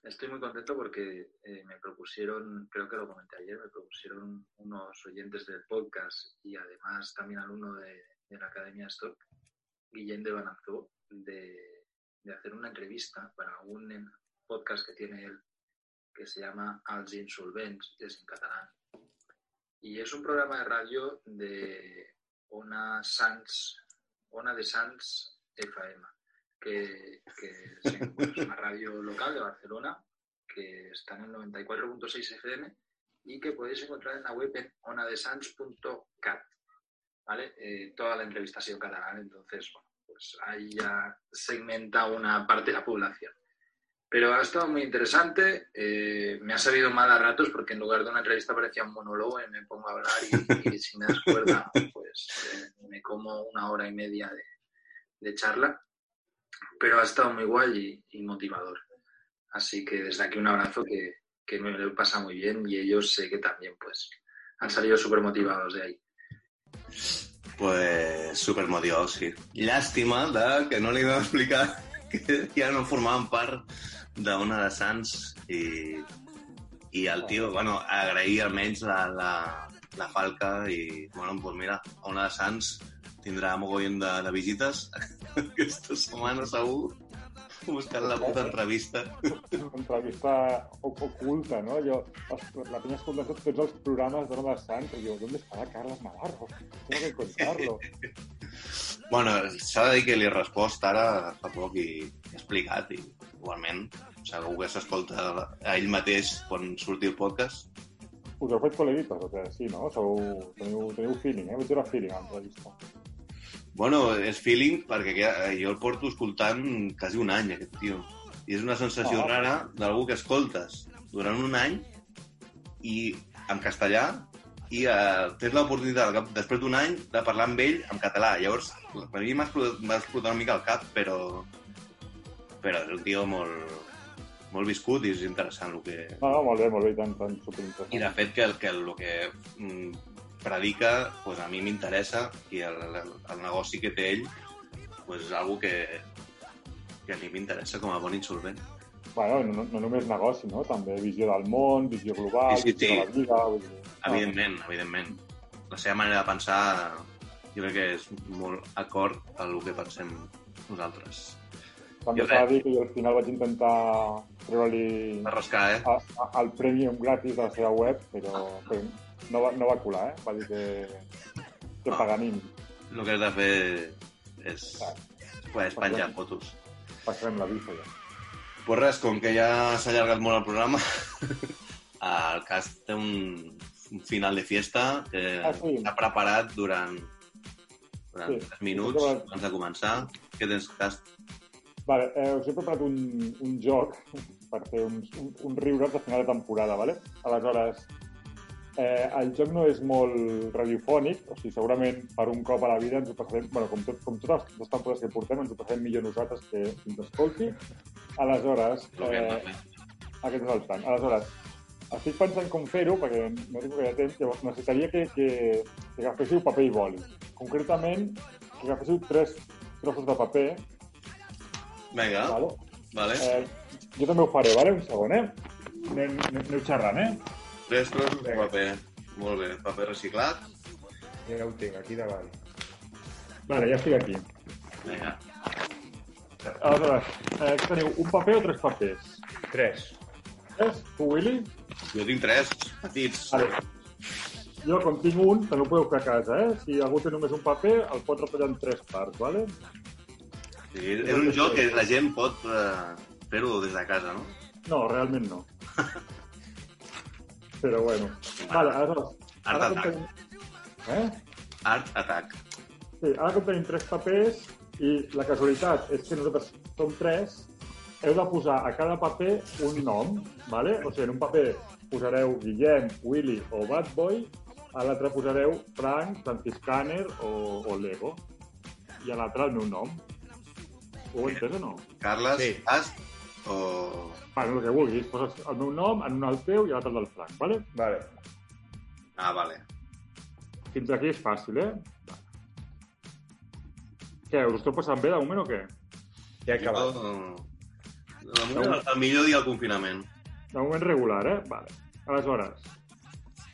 estoy muy contento porque eh, me propusieron, creo que lo comenté ayer, me propusieron unos oyentes del podcast y además también alumno de, la Academia Stock, Guillén de Banazó, de, hacer una entrevista para un podcast que tiene él que se llama Els Insolvents, es en catalán. Y es un programa de radio de Ona Sans, Ona de Sans FM, que, que es una radio local de Barcelona, que está en el 94.6 FM y que podéis encontrar en la web en onadesans.cat. ¿Vale? Eh, toda la entrevista ha sido catalán, entonces, bueno, pues ahí ya segmenta una parte de la población. Pero ha estado muy interesante. eh, me ha sabido mal a ratos porque en lugar de una entrevista parecía un monólogo y me pongo a hablar y, y si me das cuerda, pues eh, me como una hora y media de, de charla. Pero ha estado muy guay y, y motivador. Así que desde aquí un abrazo que, que me lo pasa muy bien y ellos sé que también pues han salido súper motivados de ahí. Pues super motivado, sí. Llàstima de que no li vam explicar que ja no formaven part d'una de Sants i, i el tio, bueno, agrair almenys la, la, la falca i, bueno, pues mira, una de Sants tindrà mogollon de, de visites aquesta setmana segur buscant la puta entrevista. entrevista oculta, no? Jo, la penya escolta tots, tots els programes d'Hora de Sants i diu, ¿dónde estará Carles Navarro? Tengo que encontrarlo. Bueno, s'ha de dir que li he respost ara fa poc i he explicat i igualment segur que s'escolta a ell mateix quan surti el podcast. Us heu fet col·leguitos, o sigui, sí, no? Sou, teniu, teniu feeling, eh? Vaig veure feeling a l'entrevista. Bueno, és feeling perquè eh, jo el porto escoltant quasi un any, aquest tio. I és una sensació Ah. rara d'algú que escoltes durant un any i en castellà i eh, tens l'oportunitat, després d'un any, de parlar amb ell en català. Llavors, per mi m'ha explotat, una mica el cap, però, però és un tio molt, molt viscut i és interessant el que, No, no, molt bé, molt bé, i tant, tant, i superinteressant. de fet que el que, el que mm, predica pues, a mi m'interessa i el, el, el negoci que té ell pues, és algo que, que a mi m'interessa com a bon insolvent. Bueno, no, no només negoci, no? També visió del món, visió global, Sí, sí, visió de la sí. vida... Vull dir, Evidentment, evidentment. La seva manera de pensar jo crec que és molt acord a el que pensem nosaltres. També s'ha de dir que jo al final vaig intentar treure-li Va rascar, eh? a- a- el premium gratis de la seva web, però, però no, va, no va colar, eh? Va dir que, que Ah. paganim. El que has de fer és pues, penjar fotos. Passarem la bifa ja. Pues res, com que ja s'ha allargat molt el programa, el cast té un, un final de fiesta que Ah, sí. s'ha preparat durant, durant Sí. 3 minuts Sí, abans de començar. Què tens, cast? Vale, eh, us he preparat un, un joc per fer uns, un, un riure de final de temporada, vale? Aleshores, eh, el joc no és molt radiofònic, o sigui, segurament per un cop a la vida ens ho passarem, bueno, com, tot, com totes les temporades que portem, ens ho passarem millor nosaltres que ens escolti. Aleshores, eh, aquest és el plan. Aleshores, estic pensant com fer-ho, perquè no tinc gaire temps, llavors necessitaria que, que, que agaféssiu paper i boli. Concretament, que agaféssiu tres trossos de paper, Vinga, vale? vale. Eh, jo també ho faré, vale? Un segon, eh? Anem, aneu xerrant, eh? Tres trossos de paper. Molt bé, paper reciclat. Ja ho tinc, aquí davant. Vale, ja estic aquí. Vinga. Aleshores, eh, què teniu? Un paper o tres papers? Tres. Tres? Tu, Willy? Jo tinc tres petits. Vale. Jo, com tinc un, també ho podeu fer a casa, eh? Si algú té només un paper, el pot retallar en tres parts, vale? Sí, és un joc que la gent pot eh, fer-ho des de casa, no? No, realment no. Però bueno. Vale, aleshores... Art ara Attack. tenim- Eh? Art Attack. Sí, ara com tenim tres papers i la casualitat és que nosaltres som tres, heu de posar a cada paper un nom, ¿vale? O sigui, en un paper posareu Guillem, Willy o Bad Boy, a l'altre posareu Frank, Franciscaner o, o Lego. I a l'altre el meu nom. Ho heu entès o no? Carles, Sí. Ast o... Bueno, el que vulguis. Poses el meu nom en un el teu i l'altre el del Frank, vale? Vale. Ah, vale. Fins aquí és fàcil, eh? Què, us ho esteu passant bé de moment o què? Ja he acabat. Jo, de moment, el, el millor dia del confinament. De moment regular, eh? Vale. Aleshores,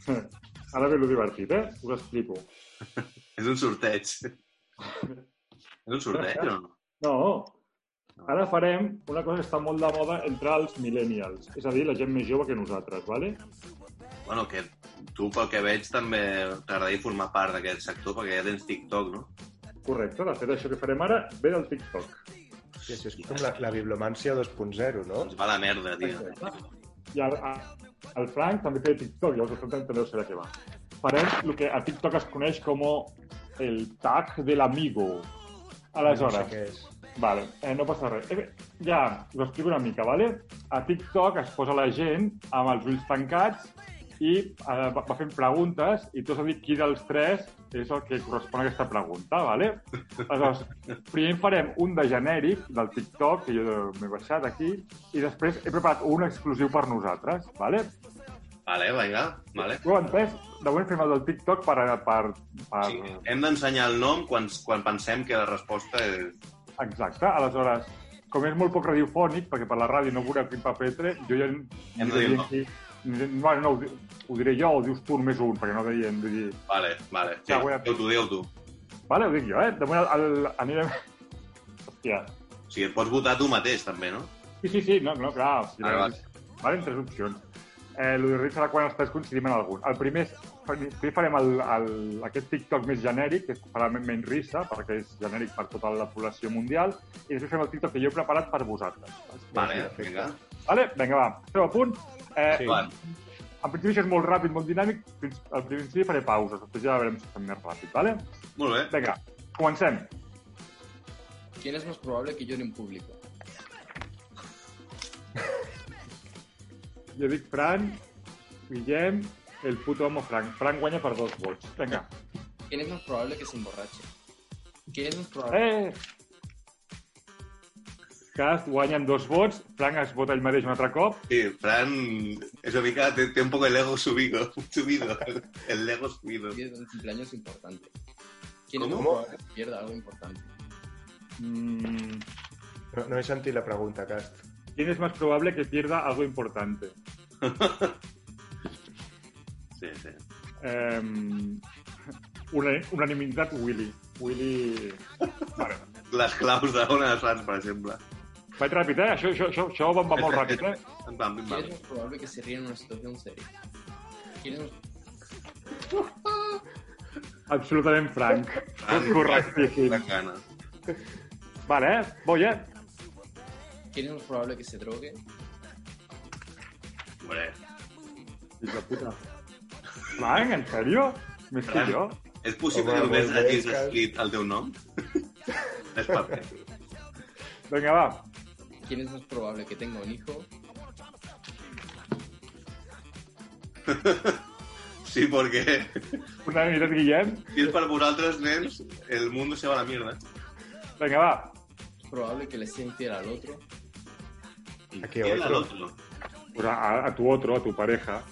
ara ve lo divertit, eh? Us explico. És un sorteig. és un sorteig o no? No, ara farem una cosa que està molt de moda entre els millennials, és a dir, la gent més jove que nosaltres, vale? Bueno, que tu, pel que veig, també t'agradaria formar part d'aquest sector, perquè ja tens TikTok, no? Correcte, de fet, això que farem ara ve del TikTok. Sí, sí, és com la, la bibliomància 2.0, no? Ens va la merda, tio. I el, el Frank també té TikTok, llavors el Frank també deu de què va. Farem el que a TikTok es coneix com el tag de l'amigo. No Aleshores, sé què és. Vale, eh, no passa res. Eh, ja, us ho explico una mica, vale? A TikTok es posa la gent amb els ulls tancats i eh, va, va fent preguntes i tu has de dir qui dels tres és el que correspon a aquesta pregunta, vale? Aleshores, primer farem un de genèric del TikTok, que jo m'he baixat aquí, i després he preparat un exclusiu per nosaltres, vale? Vale, vinga, vale. Ho heu entès? De moment fem el del TikTok per... per, per... Sí, hem d'ensenyar el nom quan, quan pensem que la resposta és... Exacte, aleshores, com és molt poc radiofònic, perquè per la ràdio no veureu quin paper tre, jo ja... Hem de dir el nom. Aquí, bueno, no, ho, di- ho diré jo, o dius tu només un, perquè no deien, vull dir... Vale, vale. Sí, Ja, diu tu, diu tu. Vale, ho dic jo, eh? De moment el, el, anirem... Hòstia. O sigui, et pots votar tu mateix, també, no? Sí, sí, sí, no, no, clar. Sigui, Vale, vale. Valen tres opcions. Eh, el de serà quan els tres coincidim en algun. El primer, és, primer farem el, el, aquest TikTok més genèric, que farà men- menys risa, perquè és genèric per tota la població mundial, i després fem el TikTok que jo he preparat per vosaltres. Vale, vinga. Vale? Vinga, va. Esteu a punt? Eh, Sí. Van. En principi això és molt ràpid, molt dinàmic. Fins, al principi faré pauses, després ja veurem si fem més ràpid, vale? Molt bé. Vinga, comencem. ¿Quién es más probable que llore en público? Jo dic Fran, Guillem, el puto amo Frank. Frank guanya per dos vots. Vinga. ¿Quién es más probable que se emborrache? ¿Quién es más probable? Eh! Cast guanyen dos vots, Frank es vota ell mateix un altre cop. Sí, Fran es una mica, té, té un poco el ego subido, subido, el ego subido. Pierde un cumpleaños importante. ¿Quién ¿Cómo? es más probable que pierda algo importante? Mm, No, no he sentit la pregunta, Cast. ¿Quién es más probable que pierda algo importante? Sí, sí. Eh, una, unanimitat Willy. Willy... Vale. Les claus d'una de Fran, per exemple. Vaig ràpid, eh? Això, això, això, això va, va molt ràpid, eh? En plan, en ¿Quién plan. es más probable que se en una situación seria? ¿Quién es más... Absolutament franc. Fran, Correctíssim. Vale, eh? Voy, eh? ¿Quién es más probable que se drogue? Hombre, Fills de puta. Frank, en sèrio? Més que jo? és possible Home, que només hagis Cas. escrit el teu nom? és paper. Vinga, va. ¿Quién es más probable que tenga un hijo? Sí, perquè Unanimitat Guillem. si és per vosaltres, nens, el mundo se va a la mierda. Vinga, va. ¿Es probable que le sea infiel al otro? ¿A qué ¿Quién otro? al otro? Pues a, a tu otro, a tu pareja.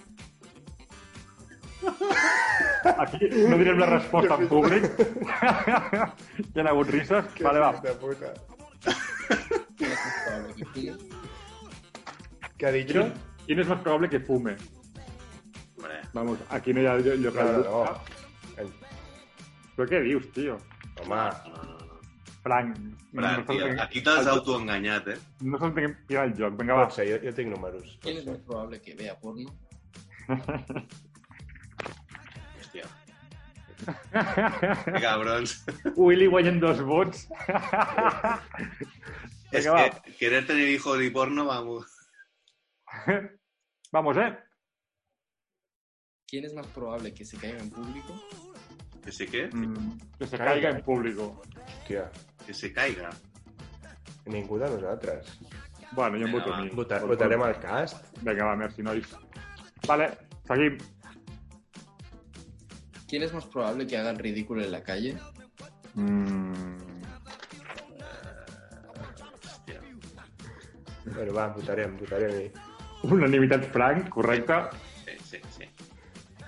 Aquí no direm la resposta en públic. Hi ha hagut risses. Que Vale, va. de puta. ¿Quién es más probable que fume? Què ha dicho? ¿Quién, quién es más probable que fume? Vamos, aquí no hi ha lloc No, al no, dubte. no. El- Però què dius, tio? Home, no, no, no. Frank. Fran, tio, aquí t'has autoenganyat, eh? No se'l tinguem pillar el joc. Vinga, va. pot ser, jo, jo tinc números. ¿Quién es más probable que vea porno? Cabrons. Willy guanyen dos vots. Es que querer tener hijos y porno, vamos. Vamos, eh? ¿Quién es más probable que se caiga en público? Que se qué? Mm, que se caiga en público. Hòstia, Que se caiga. ningú de nosaltres. Bueno, jo em Vinga, voto va. a mi. Vota, votarem el cast. Vinga, va, merci, nois. Vale, seguim. ¿Quién es más probable que haga el ridículo en la calle? Mm, Bueno, va, votarem, votarem. unanimitat franc, correcte. Sí, sí, sí.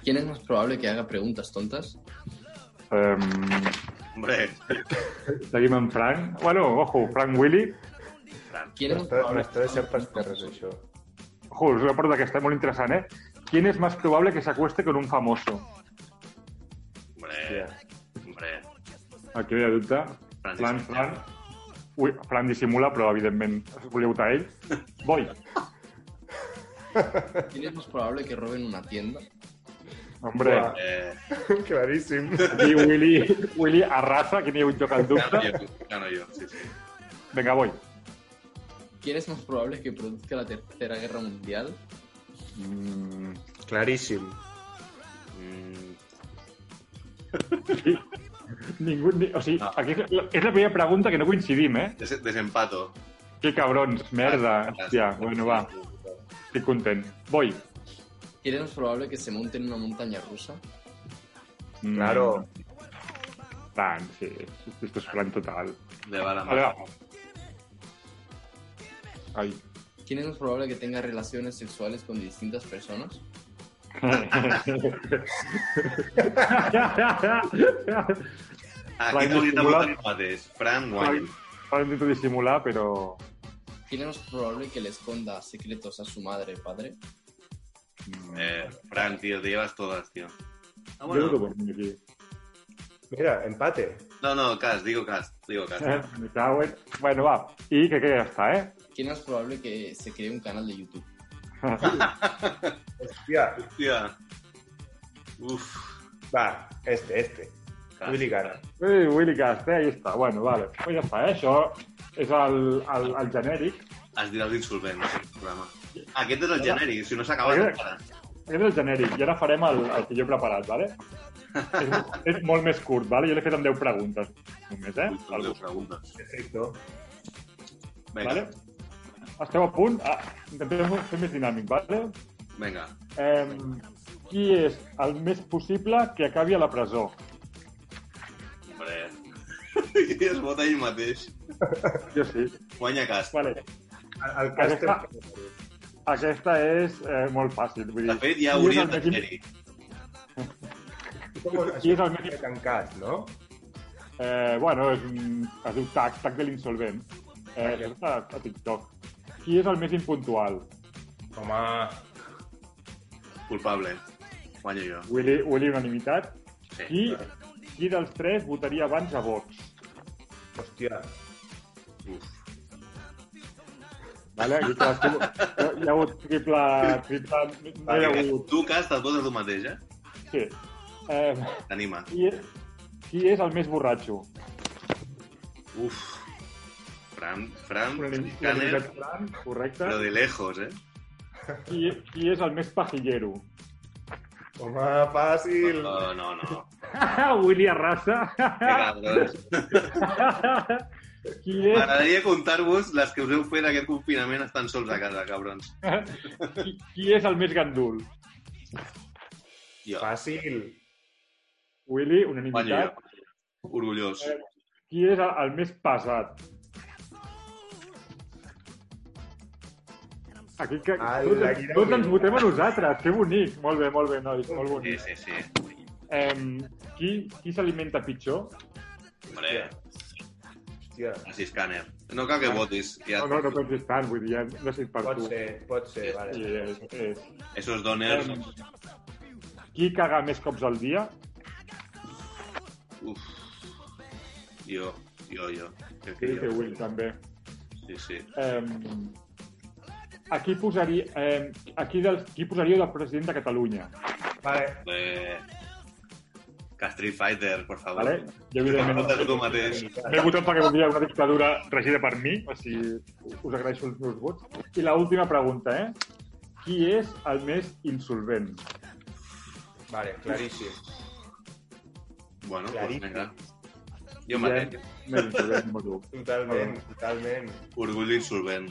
¿Quién es más probable que haga preguntas tontas? Um, Hombre, seguim amb Frank. Bueno, ojo, Frank Willy. ¿Quién es más probable m'està deixant pels terres, això. Ojo, us l'he portat aquesta, és molt interessant, eh? ¿Quién es más probable que se acueste con un famoso? Hombre. Aquí hi ha dubte. Fran Fran. Ui, Fran dissimula, però evidentment es volia votar ell. Voy. ¿Quién es más probable que roben una tienda? Hombre. Eh, Claríssim. aquí Willy, Willy arrasa, que n'hi ha un joc al gano dubte. yo, gano yo, sí, sí. Vinga, voy. ¿Quién es más probable que produzca la Tercera Guerra Mundial? Mm, Claríssim. Mm, ningú, ni, o sigui, No. aquí és la, la primera pregunta que no coincidim, eh? des desempato. Que cabrons, merda. Hòstia, bueno, va, estic content. Voy. ¿Quién es más probable que se monte en una montaña rusa? Mm, Claro. Fran, sí. Esto es Fran total. Vale, va. más. Ai. ¿Quién es más probable que tenga relaciones sexuales con distintas personas? Aquí votar el mateix. Fran guanya. Ahora intento disimular, pero... ¿Quién es más probable que le esconda secretos a su madre padre? Eh, Fran, tío, te llevas todas, tío. Ah, Yo bueno. por mí aquí. Mira, empate. No, no, Cas, digo Cas, digo Cas. Bueno, va. I que queda està, eh? ¿Quién es más probable que se cree un canal de YouTube? Hòstia. Hòstia. Uf. Va, este, este. Cas. Willy gana. Ui, Willy Cast, eh? Ahí està. Bueno, vale. Pues ja està, eh? Això és el, el, el genèric. Has dit els insolvents, el programa. Aquest és el genèric, si no s'acaba Aquest- encara. Aquest és el genèric. I ara farem el, el que jo he preparat, vale? és, és molt més curt, vale? Jo l'he fet amb 10 preguntes, només, eh? Algú. Déu preguntes. Perfecto. Vinga, Vale? Esteu a punt? Ah, intentem fer més dinàmic, vale? vinga. Eh, qui és el més possible que acabi a la presó? Hombre. I es vota ell mateix. Jo sí. Guanya Cas. Vale. El, el. Aquesta- Aquesta és eh, molt fàcil. Vull dir, De fet, ja hauria de ser-hi. Com, Qui és el més... tancat, no? Eh, bueno, és un... es diu TAC, TAC de l'insolvent. Eh, Vale. està a TikTok. Qui és el més impuntual? Home, Culpable. Guanyo jo. Willy, Willy unanimitat. Sí. Qui, qui dels tres votaria abans a Vox? hòstia. Uf. Vale? Aquí cadascú... Hi ha hagut triple... triple no hi ha Vale, hagut... tu, Cas, te'l votes tu mateix, eh? Sí. Eh, T'anima. qui, qui és el més borratxo? Uf. Fran, Fran, Fran, correcte. però de lejos, eh? Qui, qui és el més pajillero? Home, fàcil. No, no, no. Willy Arrasa. Que cabrons. qui, és, M'agradaria contar-vos les que us heu fet aquest confinament estan sols a casa, cabrons. qui, qui és el més gandul? Jo, Fàcil. Willy, unanimitat. jo. Orgullós. Qui és el, el més pesat? Aquí que, Ala, tots, quina tots ens votem a nosaltres. Que bonic. Molt bé, molt bé, nois. Molt Sí, bonic. sí, sí. Eh, qui qui s'alimenta pitjor? Hombre, Hòstia. així escàner. No cal que votis. Ja, No, no, no pensis tant, vull dir, ja no sé per Pot tu. ser, pot ser, Sí, vale. Sí, és, és. Esos doners... Qui caga més cops al dia? Uf. Jo, jo, jo. Crec Sí, que que jo. Will, també. Sí, sí. Eh, aquí posaria, eh, aquí del, qui posaria del president de Catalunya? Vale. Eh... Que Street Fighter, por favor. Vale? Jo, evidentment, Votes tu mateix. m'he votat perquè voldria una dictadura regida per mi, o sigui, us agraeixo els meus vots. I la última pregunta, eh? Qui és el més insolvent? Vale, claríssim. Bueno, pues Claríssim. venga. Jo mateix. Totalment, totalment. Orgull insolvent.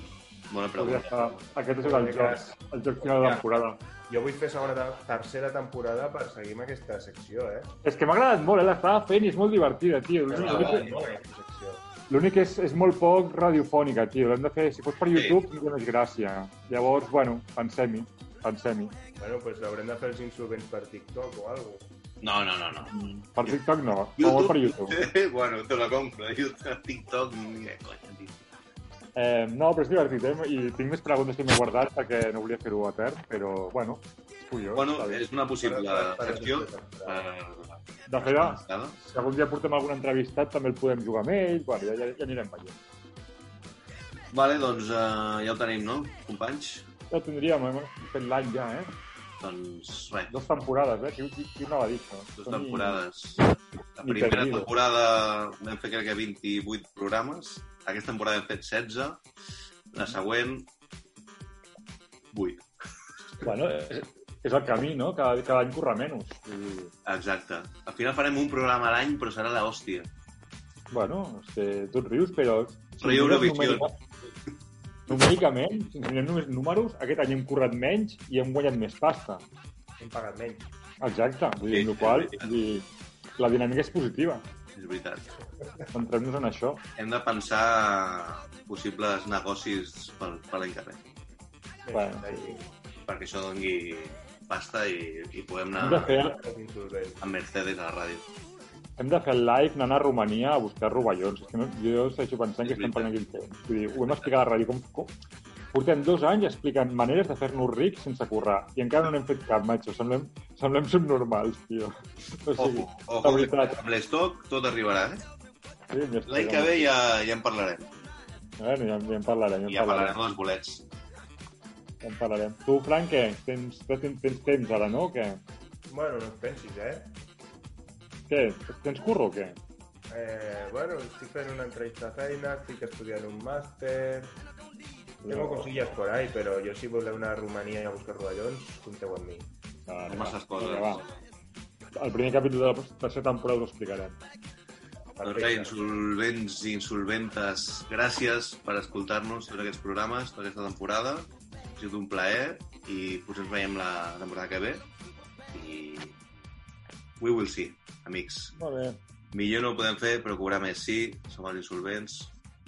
Bona pregunta. estar... Aquest és el joc, el joc final de Ja. temporada. Jo vull fer segona, te- tercera temporada per seguir amb aquesta secció, eh? És que m'ha agradat molt, eh? L'estava fent i és molt divertida, tio. M'ha L'únic és, és molt poc radiofònica, tio. L'hem de fer, si fos per Sí. YouTube, tindria més gràcia. Llavors, bueno, pensem-hi. Pensem-hi. Bueno, doncs pues haurem de fer els insolvents per TikTok o alguna cosa. No, no, no, no. Per TikTok no, YouTube? per YouTube. bueno, te la compro. YouTube, TikTok, ni de conya, tio. Eh, no, però és divertit, eh? I tinc més preguntes que m'he guardat perquè no volia fer-ho a terra, però, bueno, és curiós. Bueno, és una possible secció. Per... De fet, si algun dia portem algun entrevistat, també el podem jugar amb ell. Bueno, ja, ja, ja anirem veient. Vale, doncs uh, ja ho tenim, no, companys? Ja ho tindríem, hem fet l'any ja, eh? Doncs res, Dos temporades, eh? Qui, qui, qui no va dir això? Som- temporades. La primera temporada vam fer crec que 28 programes. Aquesta temporada hem fet 16. La següent, 8. Bueno, és, el camí, no? Cada, cada any corre menys. Dir, Exacte. Al final farem un programa a l'any, però serà l'hòstia. bueno, és que tu et rius, però... Però hi ha mires Eurovisió. numèrica- Numèricament, si ens mirem només números, aquest any hem currat menys i hem guanyat més pasta. Hem pagat menys. Exacte. Vull dir, Sí, amb la qual vull dir, la dinàmica és positiva. És veritat. Centrem-nos en això. Hem de pensar possibles negocis per, per l'any que ve. Bueno, Així, Perquè això doni pasta i, i podem Hem de anar fer, amb Mercedes a la ràdio. hem de fer el live anant a Romania a buscar rovellons. És que no, jo segueixo pensant que estem parlant aquí. temps. Vull dir, ho hem explicat a la ràdio. Com, com... Portem dos anys explicant maneres de fer-nos rics sense currar i encara no n'hem fet cap, macho. Semblem, semblem subnormals, tio. O sigui, Ojo, la ojo, veritat. amb l'estoc tot arribarà, eh? Sí, L'any que ve ja, ja en parlarem. Bueno, ja, ja en parlarem, ja en Ja parlarem. parlarem dels bolets. Ja en parlarem. Tu, Frank, què? Tens, tens, tens temps ara, no? Què? Bueno, no et pensis, eh? Què? Tens curro o què? eh? Bueno, estic fent una entrevista de feina, estic estudiant un màster... Tengo cosillas por ahí, però jo si voleu anar a Romania a buscar rovellons, compteu amb mi. Va, No masses coses. Va. El primer capítol de la tercera temporada us ho explicarem. Doncs res, insolvents i insolventes, gràcies per escoltar-nos tots aquests programes, tota aquesta temporada. Ha sigut un plaer i potser ens veiem la temporada que ve. I we will see, amics. Molt bé. Millor no ho podem fer, però cobrar més sí. Som els insolvents.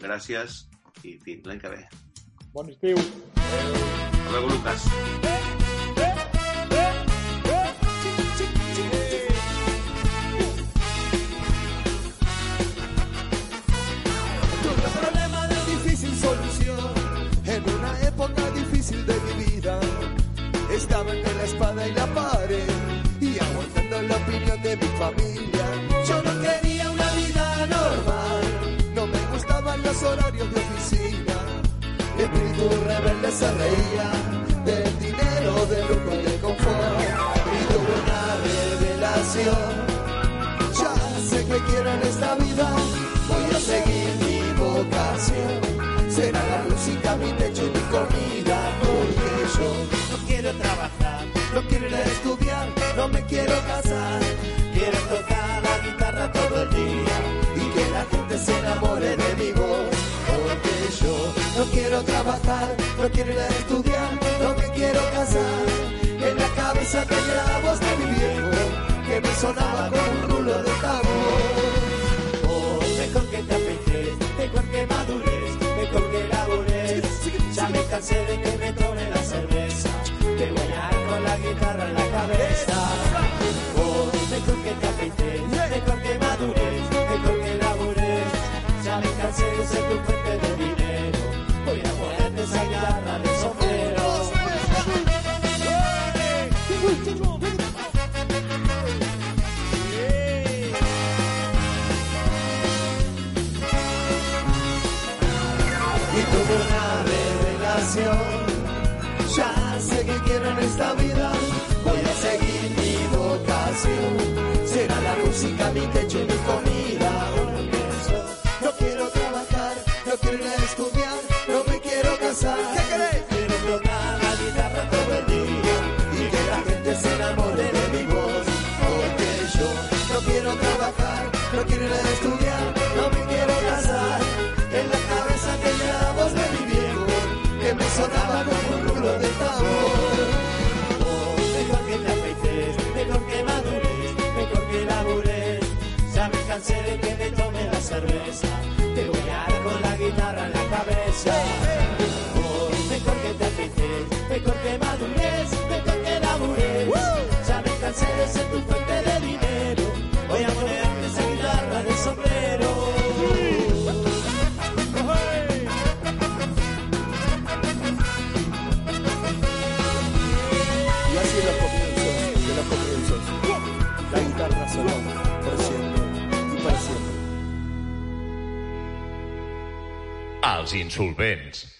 Gràcies i fins l'any que ve. Bon estiu. Adéu, Lucas. Insolvents.